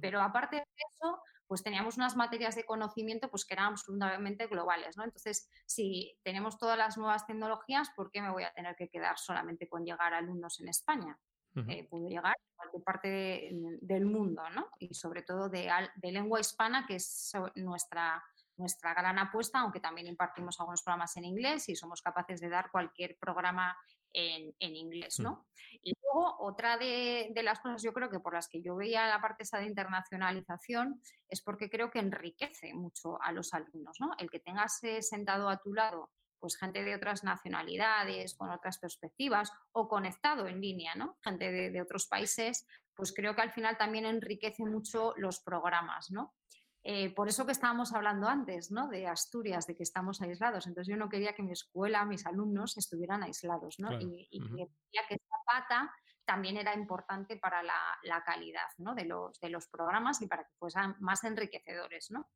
Pero aparte de eso, pues teníamos unas materias de conocimiento pues que eran absolutamente globales, ¿no? Entonces, si tenemos todas las nuevas tecnologías, ¿por qué me voy a tener que quedar solamente con llegar a alumnos en España? Eh, puedo llegar a cualquier parte del mundo, ¿no? Y sobre todo de, lengua hispana, que es nuestra, nuestra gran apuesta, aunque también impartimos algunos programas en inglés y somos capaces de dar cualquier programa en, inglés, mm. ¿no? Y luego, otra de, de, las cosas yo creo que por las que yo veía la parte esa de internacionalización es porque creo que enriquece mucho a los alumnos, ¿no? El que tengas eh, sentado a tu lado pues gente de otras nacionalidades, con otras perspectivas o conectado en línea, ¿no? Gente de, otros países, pues creo que al final también enriquece mucho los programas, ¿no? Eh, por eso que estábamos hablando antes, ¿no? De Asturias, de que estamos aislados. Entonces yo no quería que mi escuela, mis alumnos estuvieran aislados, ¿no? Y, y quería que esta pata también era importante para la, calidad ¿no? de, los, de los programas y para que fueran más enriquecedores, ¿no?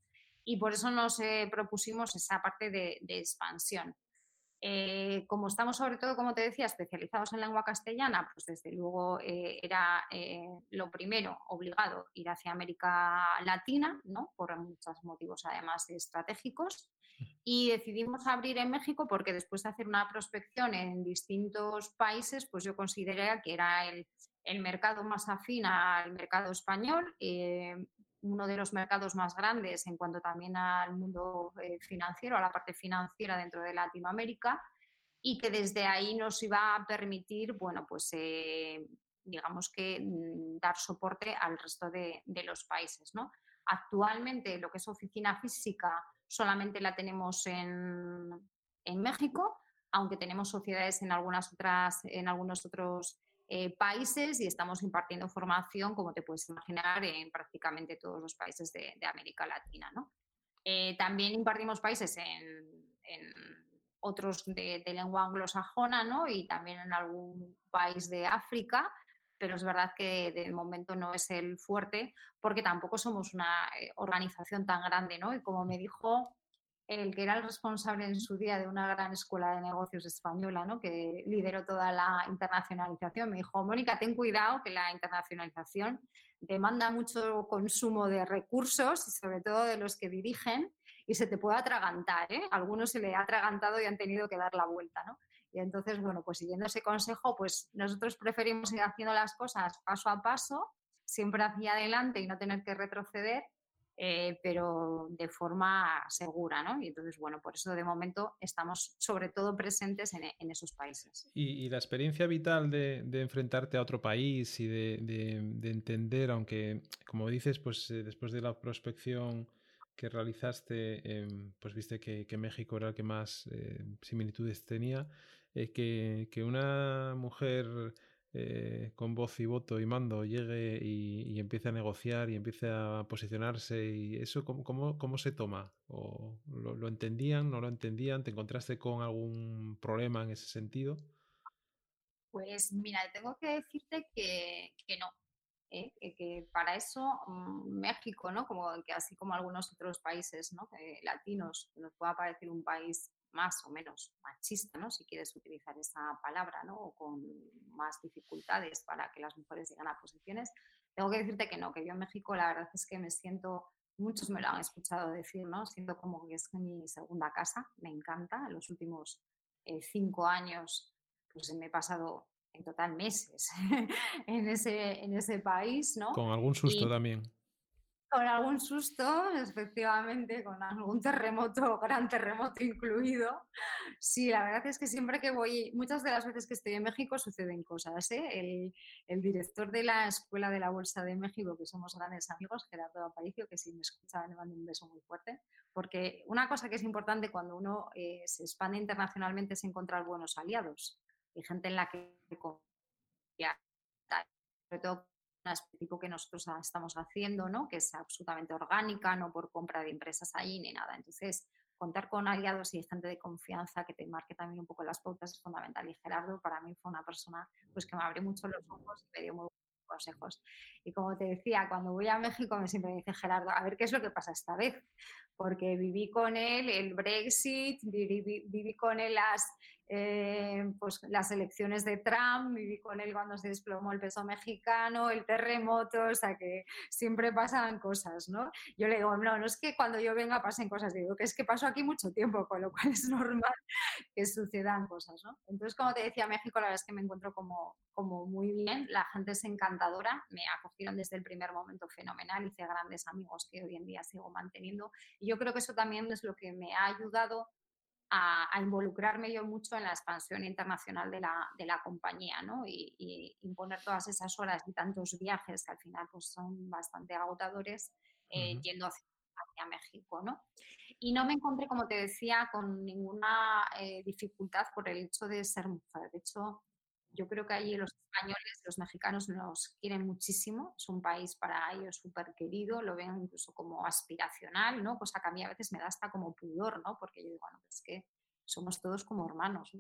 Y por eso nos eh, propusimos esa parte de, expansión. Eh, como estamos sobre todo, como te decía, especializados en lengua castellana, pues desde luego eh, era lo primero obligado ir hacia América Latina, ¿no? por muchos motivos además estratégicos. Y decidimos abrir en México porque después de hacer una prospección en distintos países, pues yo consideré que era el, el mercado más afín al mercado español, uno de los mercados más grandes en cuanto también al mundo eh, financiero, a la parte financiera dentro de Latinoamérica y que desde ahí nos iba a permitir, bueno, pues eh, digamos que mm, dar soporte al resto de, los países, ¿no? Actualmente lo que es oficina física solamente la tenemos en, en México, aunque tenemos sociedades en algunas otras, en algunos otros eh, países y estamos impartiendo formación, como te puedes imaginar, en prácticamente todos los países de, América Latina. Eh, también impartimos países en, otros de, lengua anglosajona ¿no? y también en algún país de África, pero es verdad que de momento no es el fuerte porque tampoco somos una eh, organización tan grande. ¿no? Y como me dijo el que era el responsable en su día de una gran escuela de negocios española, ¿no? que lideró toda la internacionalización, me dijo, Mónica, ten cuidado que la internacionalización demanda mucho consumo de recursos y sobre todo de los que dirigen y se te puede atragantar. ¿eh? algunos se le ha atragantado y han tenido que dar la vuelta. ¿no? Y entonces, bueno, pues siguiendo ese consejo, pues nosotros preferimos ir haciendo las cosas paso a paso, siempre hacia adelante y no tener que retroceder eh, pero de forma segura, ¿no? Y entonces, bueno, por eso de momento estamos sobre todo presentes en, esos países. Y, la experiencia vital de, enfrentarte a otro país y de, entender, aunque, como dices, pues eh, después de la prospección que realizaste, em, pues viste que, México era el que más eh, similitudes tenía, que, que una mujer eh, con voz y voto y mando llegue y, empiece a negociar y empiece a posicionarse y eso cómo, cómo, se toma? ¿O lo, entendían, no lo entendían? ¿Te encontraste con algún problema en ese sentido? Pues mira, tengo que decirte que, no. ¿eh? Que, para eso mm, México, ¿no? Como que así como algunos otros países ¿no? latinos, nos pueda parecer un país más o menos machista, ¿no? si quieres utilizar esa palabra, ¿no? o con más dificultades para que las mujeres lleguen a posiciones, tengo que decirte que no, que yo en México la verdad es que me siento, muchos me lo han escuchado decir, ¿no? siento como que es mi segunda casa, me encanta, en los últimos eh, cinco años pues me he pasado en total meses [laughs] en, ese, en ese país. ¿no? Con algún susto también con algún susto, efectivamente, con algún terremoto, [laughs] gran terremoto incluido. Sí, la verdad es que siempre que voy, muchas de las veces que estoy en México suceden cosas. ¿eh? El, director de la Escuela de la Bolsa de México, que somos grandes amigos, Gerardo Aparicio, que si me escucha le mando un beso muy fuerte, porque una cosa que es importante cuando uno eh, se expande internacionalmente es encontrar buenos aliados y gente en la que confiar sobre todo tipo que nosotros estamos haciendo, ¿no? que es absolutamente orgánica, no por compra de empresas ahí ni nada. Entonces, contar con aliados y gente de confianza que te marque también un poco las pautas es fundamental. Y Gerardo para mí fue una persona pues, que me abrió mucho los ojos y me dio muy buenos consejos. Y como te decía, cuando voy a México me siempre dice Gerardo, a ver qué es lo que pasa esta vez, porque viví con él el Brexit, viví, viví con él las eh, pues las elecciones de Trump, viví con él cuando se desplomó el peso mexicano, el terremoto, o sea que siempre pasan cosas, ¿no? Yo le digo, no, no es que cuando yo venga pasen cosas, digo que es que pasó aquí mucho tiempo, con lo cual es [laughs] normal que sucedan cosas, ¿no? Entonces, como te decía, México la verdad es que me encuentro como, como muy bien, la gente es encantadora, me acogieron desde el primer momento fenomenal, hice grandes amigos que hoy en día sigo manteniendo y yo creo que eso también es lo que me ha ayudado a, involucrarme yo mucho en la expansión internacional de la, de la compañía, ¿no? Y, imponer todas esas horas y tantos viajes que al final pues, son bastante agotadores eh, yendo hacia, México, ¿no? Y no me encontré, como te decía, con ninguna eh, dificultad por el hecho de ser mujer. De hecho, yo creo que allí los españoles, los mexicanos nos quieren muchísimo, es un país para ellos súper querido, lo ven incluso como aspiracional, ¿no? Cosa que a mí a veces me da hasta como pudor, ¿no? Porque yo digo, bueno, es que somos todos como hermanos,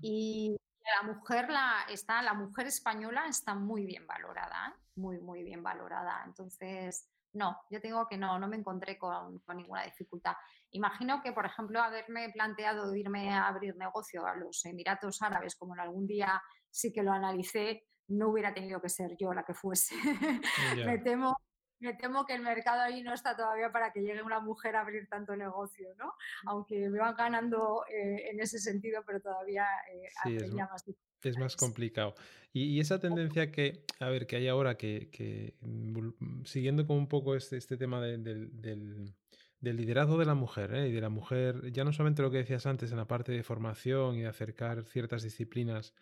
Y la mujer, la, está, la mujer española está muy bien valorada, ¿eh? muy, muy bien valorada. Entonces, no, yo tengo que no, no me encontré con, ninguna dificultad. Imagino que, por ejemplo, haberme planteado irme a abrir negocio a los Emiratos Árabes, como en algún día sí que lo analicé, no hubiera tenido que ser yo la que fuese. [laughs] me, temo, me temo que el mercado ahí no está todavía para que llegue una mujer a abrir tanto negocio, ¿no? Aunque me van ganando eh, en ese sentido, pero todavía eh, es, más es más complicado. Y, esa tendencia que, a ver, que hay ahora que, mm, siguiendo con un poco este, este tema del, liderazgo de la mujer, ¿eh? y de la mujer, ya no solamente lo que decías antes en la parte de formación y de acercar ciertas disciplinas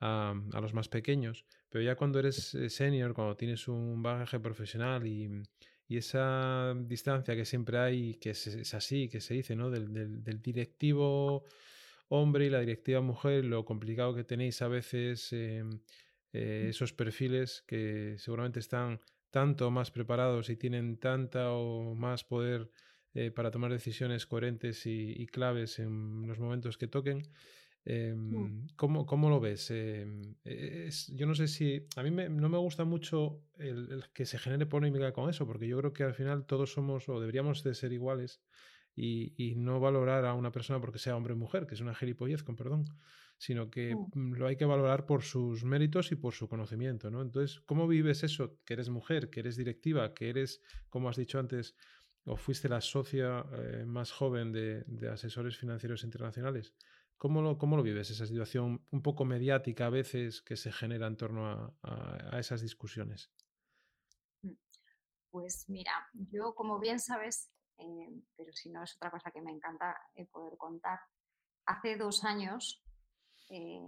a, los más pequeños, pero ya cuando eres eh, senior, cuando tienes un bagaje profesional y, esa distancia que siempre hay, que es, así, que se dice, ¿no? Del, directivo hombre y la directiva mujer, lo complicado que tenéis a veces eh, mm. esos perfiles que seguramente están tanto más preparados y tienen tanta o más poder eh, para tomar decisiones coherentes y, claves en los momentos que toquen. Mm. Em, ¿cómo, lo ves? Em, yo no sé si. A mí no me gusta mucho el, que se genere polémica con eso, porque yo creo que al final todos somos o deberíamos de ser iguales y, no valorar a una persona porque sea hombre o mujer, que es una gilipollez, con perdón, sino que mm. lo hay que valorar por sus méritos y por su conocimiento. ¿no? Entonces, ¿cómo vives eso? Que eres mujer, que eres directiva, que eres, como has dicho antes, o fuiste la socia eh, más joven de, de asesores financieros internacionales. ¿Cómo lo, ¿Cómo lo, vives esa situación un poco mediática a veces que se genera en torno a, esas discusiones? Mm, pues mira, yo como bien sabes, eh, pero si no es otra cosa que me encanta eh, poder contar, hace dos años, eh,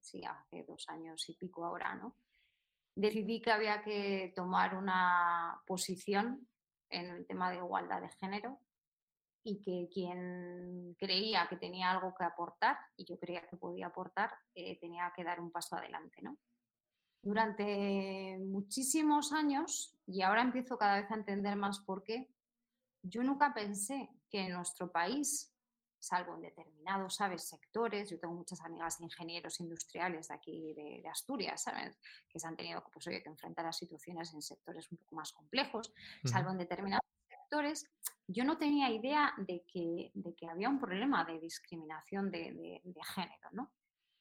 sí, hace dos años y pico ahora, ¿no? Decidí que había que tomar una posición en el tema de igualdad de género y que quien creía que tenía algo que aportar, y yo creía que podía aportar, eh, tenía que dar un paso adelante. ¿no? Durante muchísimos años, y ahora empiezo cada vez a entender más por qué, yo nunca pensé que en nuestro país, salvo en determinados, ¿sabes?, sectores, yo tengo muchas amigas ingenieros industriales de aquí de, Asturias, ¿sabes?, que se han tenido pues, que enfrentar a situaciones en sectores un poco más complejos, salvo en determinados yo no tenía idea de que, de que había un problema de discriminación de, género, ¿no?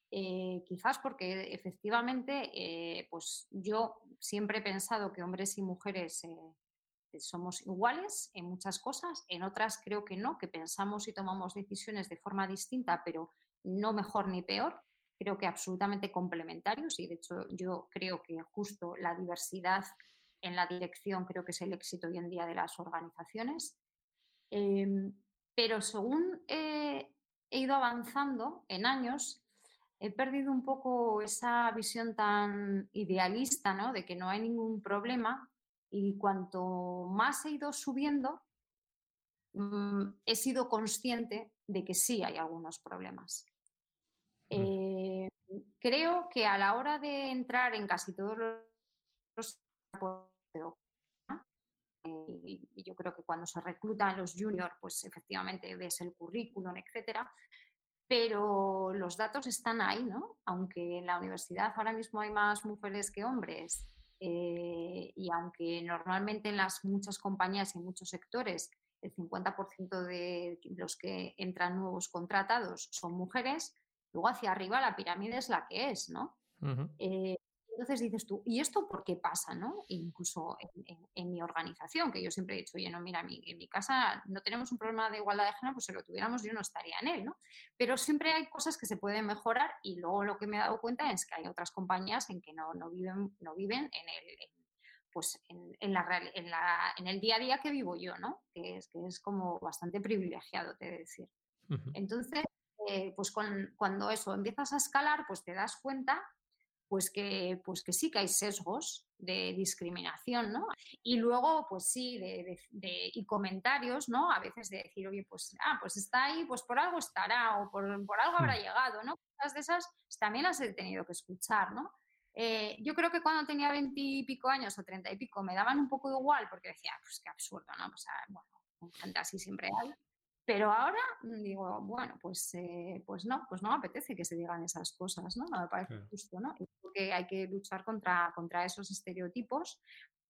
Eh, quizás porque efectivamente, eh, pues yo siempre he pensado que hombres y mujeres eh, somos iguales en muchas cosas, en otras creo que no, que pensamos y tomamos decisiones de forma distinta, pero no mejor ni peor, creo que absolutamente complementarios y de hecho yo creo que justo la diversidad en la dirección creo que es el éxito hoy en día de las organizaciones. Em, pero según he ido avanzando en años, he perdido un poco esa visión tan idealista, ¿no? De que no hay ningún problema y cuanto más he ido subiendo, mm, he sido consciente de que sí hay algunos problemas. Mm. Eh, creo que a la hora de entrar en casi todos los y yo creo que cuando se reclutan los juniors, pues efectivamente ves el currículum, etcétera, pero los datos están ahí, ¿no? Aunque en la universidad ahora mismo hay más mujeres que hombres eh, y aunque normalmente en las muchas compañías y muchos sectores el 50% de los que entran nuevos contratados son mujeres, luego hacia arriba la pirámide es la que es, ¿no? Entonces dices tú, ¿y esto por qué pasa? ¿no? incluso en, mi organización, que yo siempre he dicho, oye, no, mira, en mi casa no tenemos un problema de igualdad de género, pues si lo tuviéramos yo no estaría en él, ¿no? Pero siempre hay cosas que se pueden mejorar y luego lo que me he dado cuenta es que hay otras compañías en que no, no viven, no viven en el... pues en, la, en, el día a día que vivo yo, ¿no? Que es, que es como bastante privilegiado, te de decir. Entonces, eh, pues cuando eso empiezas a escalar, pues te das cuenta pues que, pues que sí que hay sesgos de discriminación, ¿no? Y luego, pues sí, de, y comentarios, ¿no? A veces de decir, oye, pues, ah, pues está ahí, pues por algo estará o por, algo habrá hmm. llegado, ¿no? Cosas de esas también las he tenido que escuchar, ¿no? Eh, yo creo que cuando tenía veintipico años o treinta y pico me daban un poco igual porque decía, pues qué absurdo, ¿no? O sea, bueno, gente así siempre hay. Pero ahora digo, bueno, pues, eh, pues no, pues no me apetece que se digan esas cosas, ¿no? No me parece justo, ¿no? Porque hay que luchar contra, contra esos estereotipos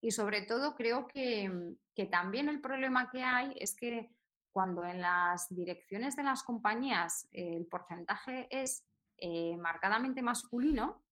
y sobre todo creo que, que, también el problema que hay es que cuando en las direcciones de las compañías el porcentaje es eh, marcadamente masculino,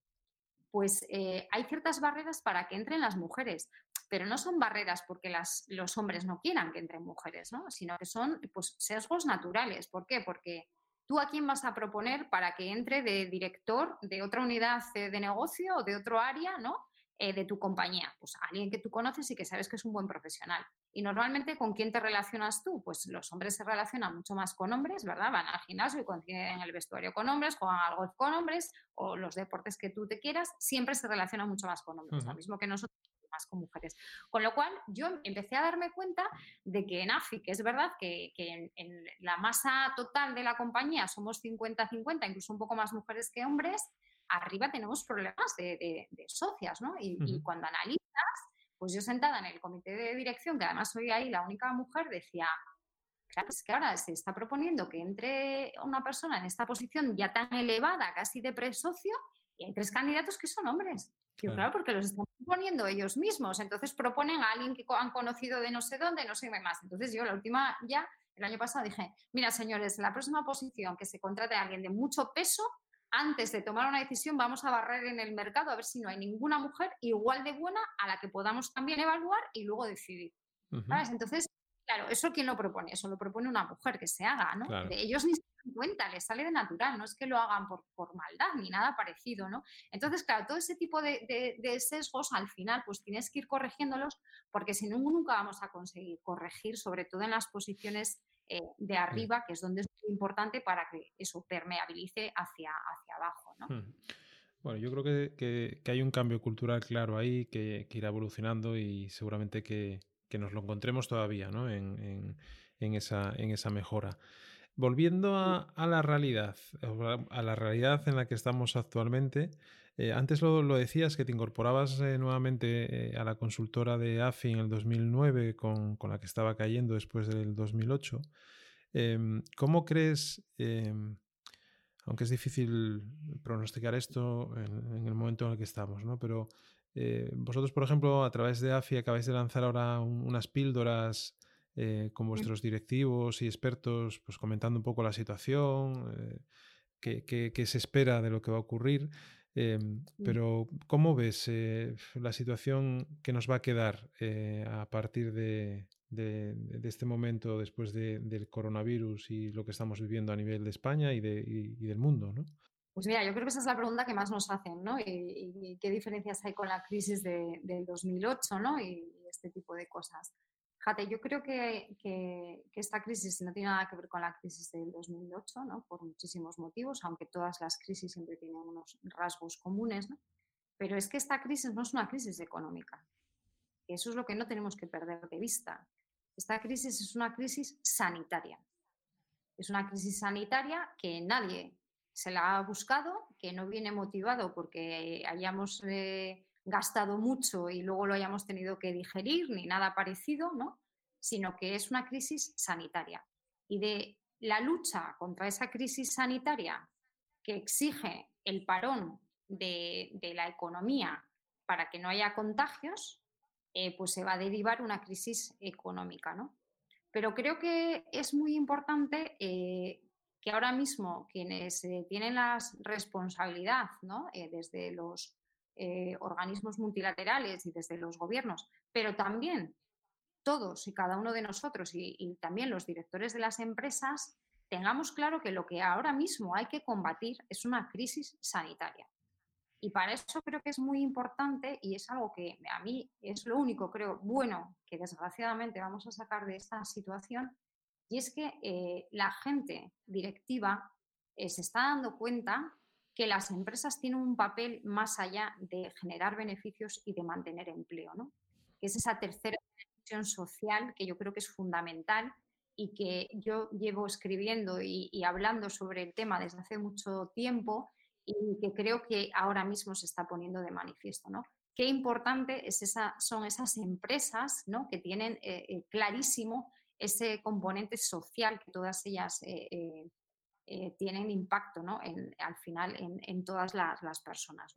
pues eh, hay ciertas barreras para que entren las mujeres pero no son barreras porque los hombres no quieran que entren mujeres, ¿no? sino que son pues, sesgos naturales. ¿Por qué? Porque tú a quién vas a proponer para que entre de director de otra unidad de negocio o de otro área, ¿no? Eh, de tu compañía, pues a alguien que tú conoces y que sabes que es un buen profesional. Y normalmente, ¿con quién te relacionas tú? Pues los hombres se relacionan mucho más con hombres, ¿verdad? Van al gimnasio y coinciden el vestuario con hombres, juegan al golf con hombres o los deportes que tú te quieras, siempre se relacionan mucho más con hombres. Lo mismo que nosotros con mujeres. Con lo cual, yo empecé a darme cuenta de que en AFI, que es verdad que, en, la masa total de la compañía somos 50-50, incluso un poco más mujeres que hombres, arriba tenemos problemas de, socias, ¿no? Y, cuando analizas, pues yo sentada en el comité de dirección, que además soy ahí la única mujer, decía, claro, es que ahora se está proponiendo que entre una persona en esta posición ya tan elevada, casi de presocio, y hay tres candidatos que son hombres. Claro. porque los están proponiendo ellos mismos. Entonces proponen a alguien que han conocido de no sé dónde, no sé qué más. Entonces yo la última ya, el año pasado dije, mira señores, la próxima posición que se contrate a alguien de mucho peso, antes de tomar una decisión vamos a barrer en el mercado a ver si no hay ninguna mujer igual de buena a la que podamos también evaluar y luego decidir. Entonces, claro, ¿eso quién lo propone? Eso lo propone una mujer que se haga, ¿no? De ellos ni cuenta, les sale de natural, no es que lo hagan por, maldad ni nada parecido, ¿no? Entonces, claro, todo ese tipo de, sesgos al final, pues tienes que ir corrigiéndolos porque si no, nunca vamos a conseguir corregir, sobre todo en las posiciones eh, de arriba, que es donde es muy importante para que eso permeabilice hacia, hacia abajo, ¿no? Hmm. Bueno, yo creo que, hay un cambio cultural claro ahí que, irá evolucionando y seguramente que, nos lo encontremos todavía ¿no? en, esa, en esa mejora. Volviendo a, la realidad, a la realidad en la que estamos actualmente, eh, antes lo, decías que te incorporabas eh, nuevamente eh, a la consultora de AFI en el 2009 con, la que estaba cayendo después del 2008. Em, ¿Cómo crees, em, aunque es difícil pronosticar esto en, el momento en el que estamos, ¿no? pero vosotros, por ejemplo, a través de AFI acabáis de lanzar ahora unas píldoras eh, con vuestros directivos y expertos, pues comentando un poco la situación, eh, qué, se espera de lo que va a ocurrir. Em, pero, ¿cómo ves eh, la situación que nos va a quedar a partir de, este momento después del coronavirus y lo que estamos viviendo a nivel de España y, del mundo? ¿no? Pues mira, yo creo que esa es la pregunta que más nos hacen, ¿no? Y, qué diferencias hay con la crisis del 2008, ¿no? Y este tipo de cosas. Fíjate, yo creo que, esta crisis no tiene nada que ver con la crisis del 2008, ¿no? por muchísimos motivos, aunque todas las crisis siempre tienen unos rasgos comunes, ¿no? pero es que esta crisis no es una crisis económica. Eso es lo que no tenemos que perder de vista. Esta crisis es una crisis sanitaria. Es una crisis sanitaria que nadie se la ha buscado, que no viene motivado porque hayamos eh, gastado mucho y luego lo hayamos tenido que digerir, ni nada parecido, ¿no? sino que es una crisis sanitaria. Y de la lucha contra esa crisis sanitaria que exige el parón de, la economía para que no haya contagios, eh, pues se va a derivar una crisis económica, ¿no? Pero creo que es muy importante eh, que ahora mismo quienes eh, tienen la responsabilidad, ¿no? desde los organismos multilaterales y desde los gobiernos, pero también todos y cada uno de nosotros y también los directores de las empresas, tengamos claro que lo que ahora mismo hay que combatir es una crisis sanitaria. Y para eso creo que es muy importante y es algo que a mí es lo único, creo, bueno que desgraciadamente vamos a sacar de esta situación, y es que eh, la gente directiva eh, se está dando cuenta que las empresas tienen un papel más allá de generar beneficios y de mantener empleo, ¿no? que es esa tercera dimensión social que yo creo que es fundamental y que yo llevo escribiendo y, hablando sobre el tema desde hace mucho tiempo y que creo que ahora mismo se está poniendo de manifiesto. ¿no? Qué importante es esa, son esas empresas ¿no? que tienen eh, clarísimo ese componente social que todas ellas eh, eh, tienen impacto ¿no? al final en, todas las, personas.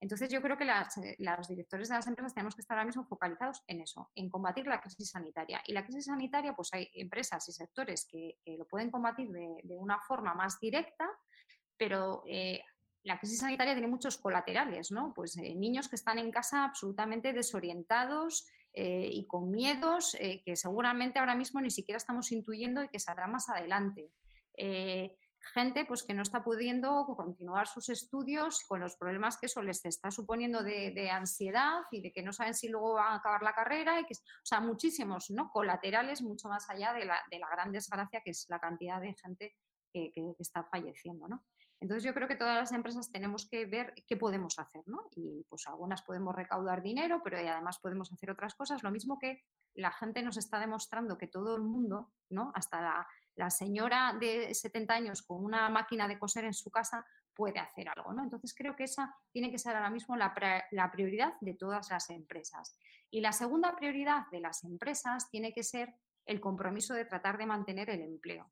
Entonces yo creo que eh, los directores de las empresas tenemos que estar ahora mismo focalizados en eso, en combatir la crisis sanitaria. Y la crisis sanitaria, pues hay empresas y sectores que, lo pueden combatir de, una forma más directa, pero eh, la crisis sanitaria tiene muchos colaterales, ¿no? Pues niños que están en casa absolutamente desorientados y con miedos que seguramente ahora mismo ni siquiera estamos intuyendo y que saldrá más adelante gente pues, que no está pudiendo continuar sus estudios con los problemas que eso les está suponiendo de, ansiedad y de que no saben si luego van a acabar la carrera. Y que, o sea, muchísimos ¿no? colaterales, mucho más allá de la, de la gran desgracia que es la cantidad de gente que, que, está falleciendo. ¿no? Entonces yo creo que todas las empresas tenemos que ver qué podemos hacer, ¿no? Y pues algunas podemos recaudar dinero, pero además podemos hacer otras cosas. Lo mismo que la gente nos está demostrando que todo el mundo, ¿no? Hasta la, la señora de 70 años con una máquina de coser en su casa puede hacer algo. ¿no? Entonces creo que esa tiene que ser ahora mismo la, prioridad de todas las empresas. Y la segunda prioridad de las empresas tiene que ser el compromiso de tratar de mantener el empleo.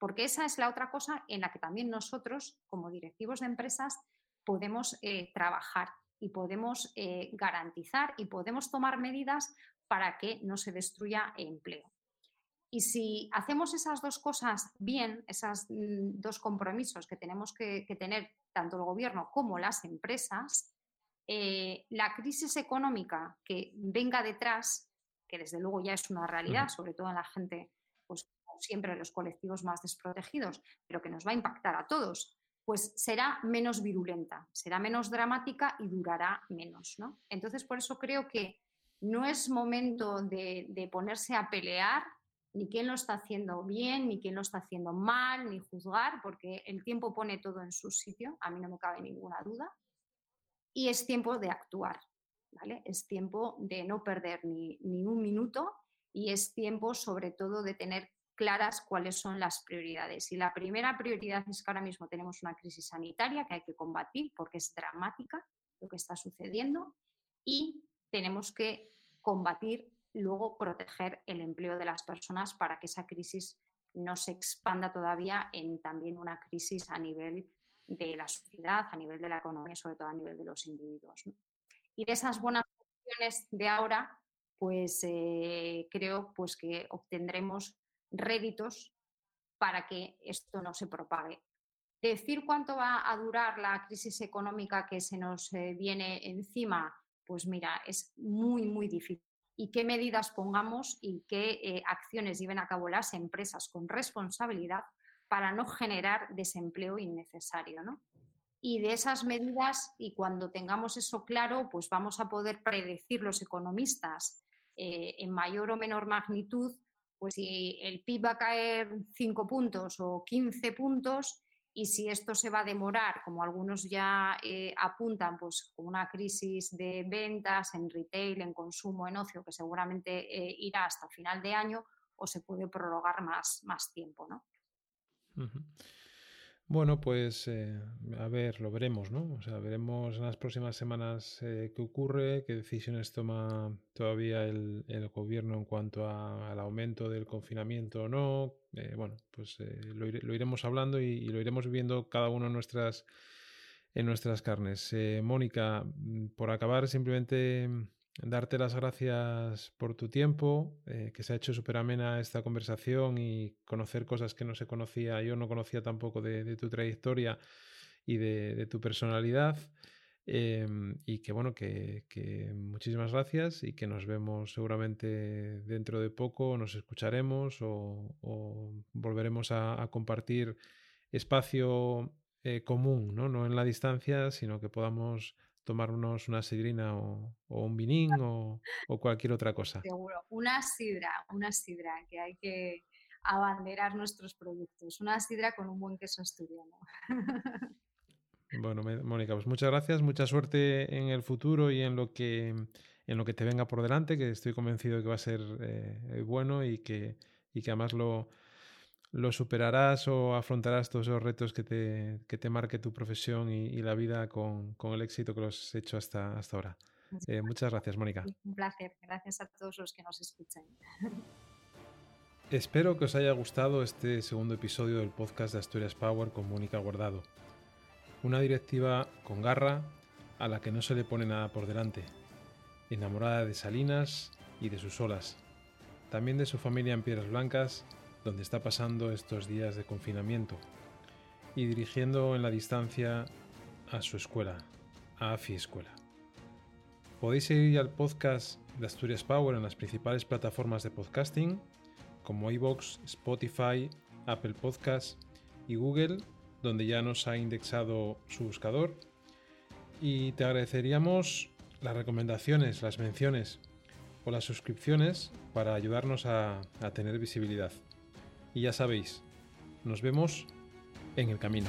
Porque esa es la otra cosa en la que también nosotros, como directivos de empresas, podemos eh, trabajar y podemos eh, garantizar y podemos tomar medidas para que no se destruya empleo. Y si hacemos esas dos cosas bien, esos mm, dos compromisos que tenemos que, tener tanto el gobierno como las empresas, eh, la crisis económica que venga detrás, que desde luego ya es una realidad, sobre todo en la gente, siempre los colectivos más desprotegidos, pero que nos va a impactar a todos, pues será menos virulenta, será menos dramática y durará menos. ¿no? Entonces, por eso creo que no es momento de ponerse a pelear ni quién lo está haciendo bien, ni quién lo está haciendo mal, ni juzgar, porque el tiempo pone todo en su sitio, a mí no me cabe ninguna duda, y es tiempo de actuar, ¿vale? Es tiempo de no perder ni, ni un minuto y es tiempo sobre todo de tener claras cuáles son las prioridades. Y la primera prioridad es que ahora mismo tenemos una crisis sanitaria que hay que combatir porque es dramática lo que está sucediendo y tenemos que combatir luego proteger el empleo de las personas para que esa crisis no se expanda todavía en también una crisis a nivel de la sociedad, a nivel de la economía, sobre todo a nivel de los individuos. Y de esas buenas opciones de ahora, pues eh, creo pues, que obtendremos réditos para que esto no se propague. Decir cuánto va a durar la crisis económica que se nos eh, viene encima, pues mira, es muy, muy difícil y qué medidas pongamos y qué eh, acciones lleven a cabo las empresas con responsabilidad para no generar desempleo innecesario. Y de esas medidas, y cuando tengamos eso claro, pues vamos a poder predecir los economistas eh, en mayor o menor magnitud, pues si el PIB va a caer 5 puntos o 15 puntos, y si esto se va a demorar, como algunos ya eh, apuntan, pues con una crisis de ventas en retail, en consumo, en ocio, que seguramente eh, irá hasta final de año, o se puede prorrogar más, más tiempo, ¿no? Bueno, pues eh, a ver, lo veremos, ¿no? O sea, veremos en las próximas semanas eh, qué ocurre, qué decisiones toma todavía el, gobierno en cuanto al aumento del confinamiento o no. Eh, bueno, pues lo, iremos hablando y, lo iremos viendo cada uno en nuestras, en nuestras carnes. Mónica, mm, por acabar, simplemente darte las gracias por tu tiempo, eh, que se ha hecho súper amena esta conversación y conocer cosas que no se conocía, yo no conocía tampoco de, tu trayectoria y de, tu personalidad. Em, y que bueno, que, muchísimas gracias y que nos vemos seguramente dentro de poco, nos escucharemos o, volveremos a, compartir espacio eh, común, ¿no? no en la distancia, sino que podamos tomarnos una sidrina o, un vinín o, cualquier otra cosa. Seguro, una sidra, una sidra, que hay que abanderar nuestros productos. Una sidra con un buen queso asturiano. [laughs] Bueno, Mónica, pues muchas gracias, mucha suerte en el futuro y en lo que, en lo que te venga por delante, que estoy convencido de que va a ser eh, bueno y que, y que además lo, lo superarás o afrontarás todos esos retos que te, que te marque tu profesión y, la vida con, con, el éxito que los has hecho hasta, hasta ahora. Eh, muchas gracias, Mónica. Un placer. Gracias a todos los que nos escuchan. Espero que os haya gustado este segundo episodio del podcast de Asturias Power con Mónica Guardado. Una directiva con garra a la que no se le pone nada por delante. Enamorada de Salinas y de sus olas. También de su familia en Piedras Blancas donde está pasando estos días de confinamiento y dirigiendo en la distancia a su escuela, a AFI Escuela. Podéis seguir al podcast de Asturias Power en las principales plataformas de podcasting como iVoox, Spotify, Apple Podcasts y Google, donde ya nos ha indexado su buscador. Y te agradeceríamos las recomendaciones, las menciones o las suscripciones para ayudarnos a, a tener visibilidad. Y ya sabéis, nos vemos en el camino.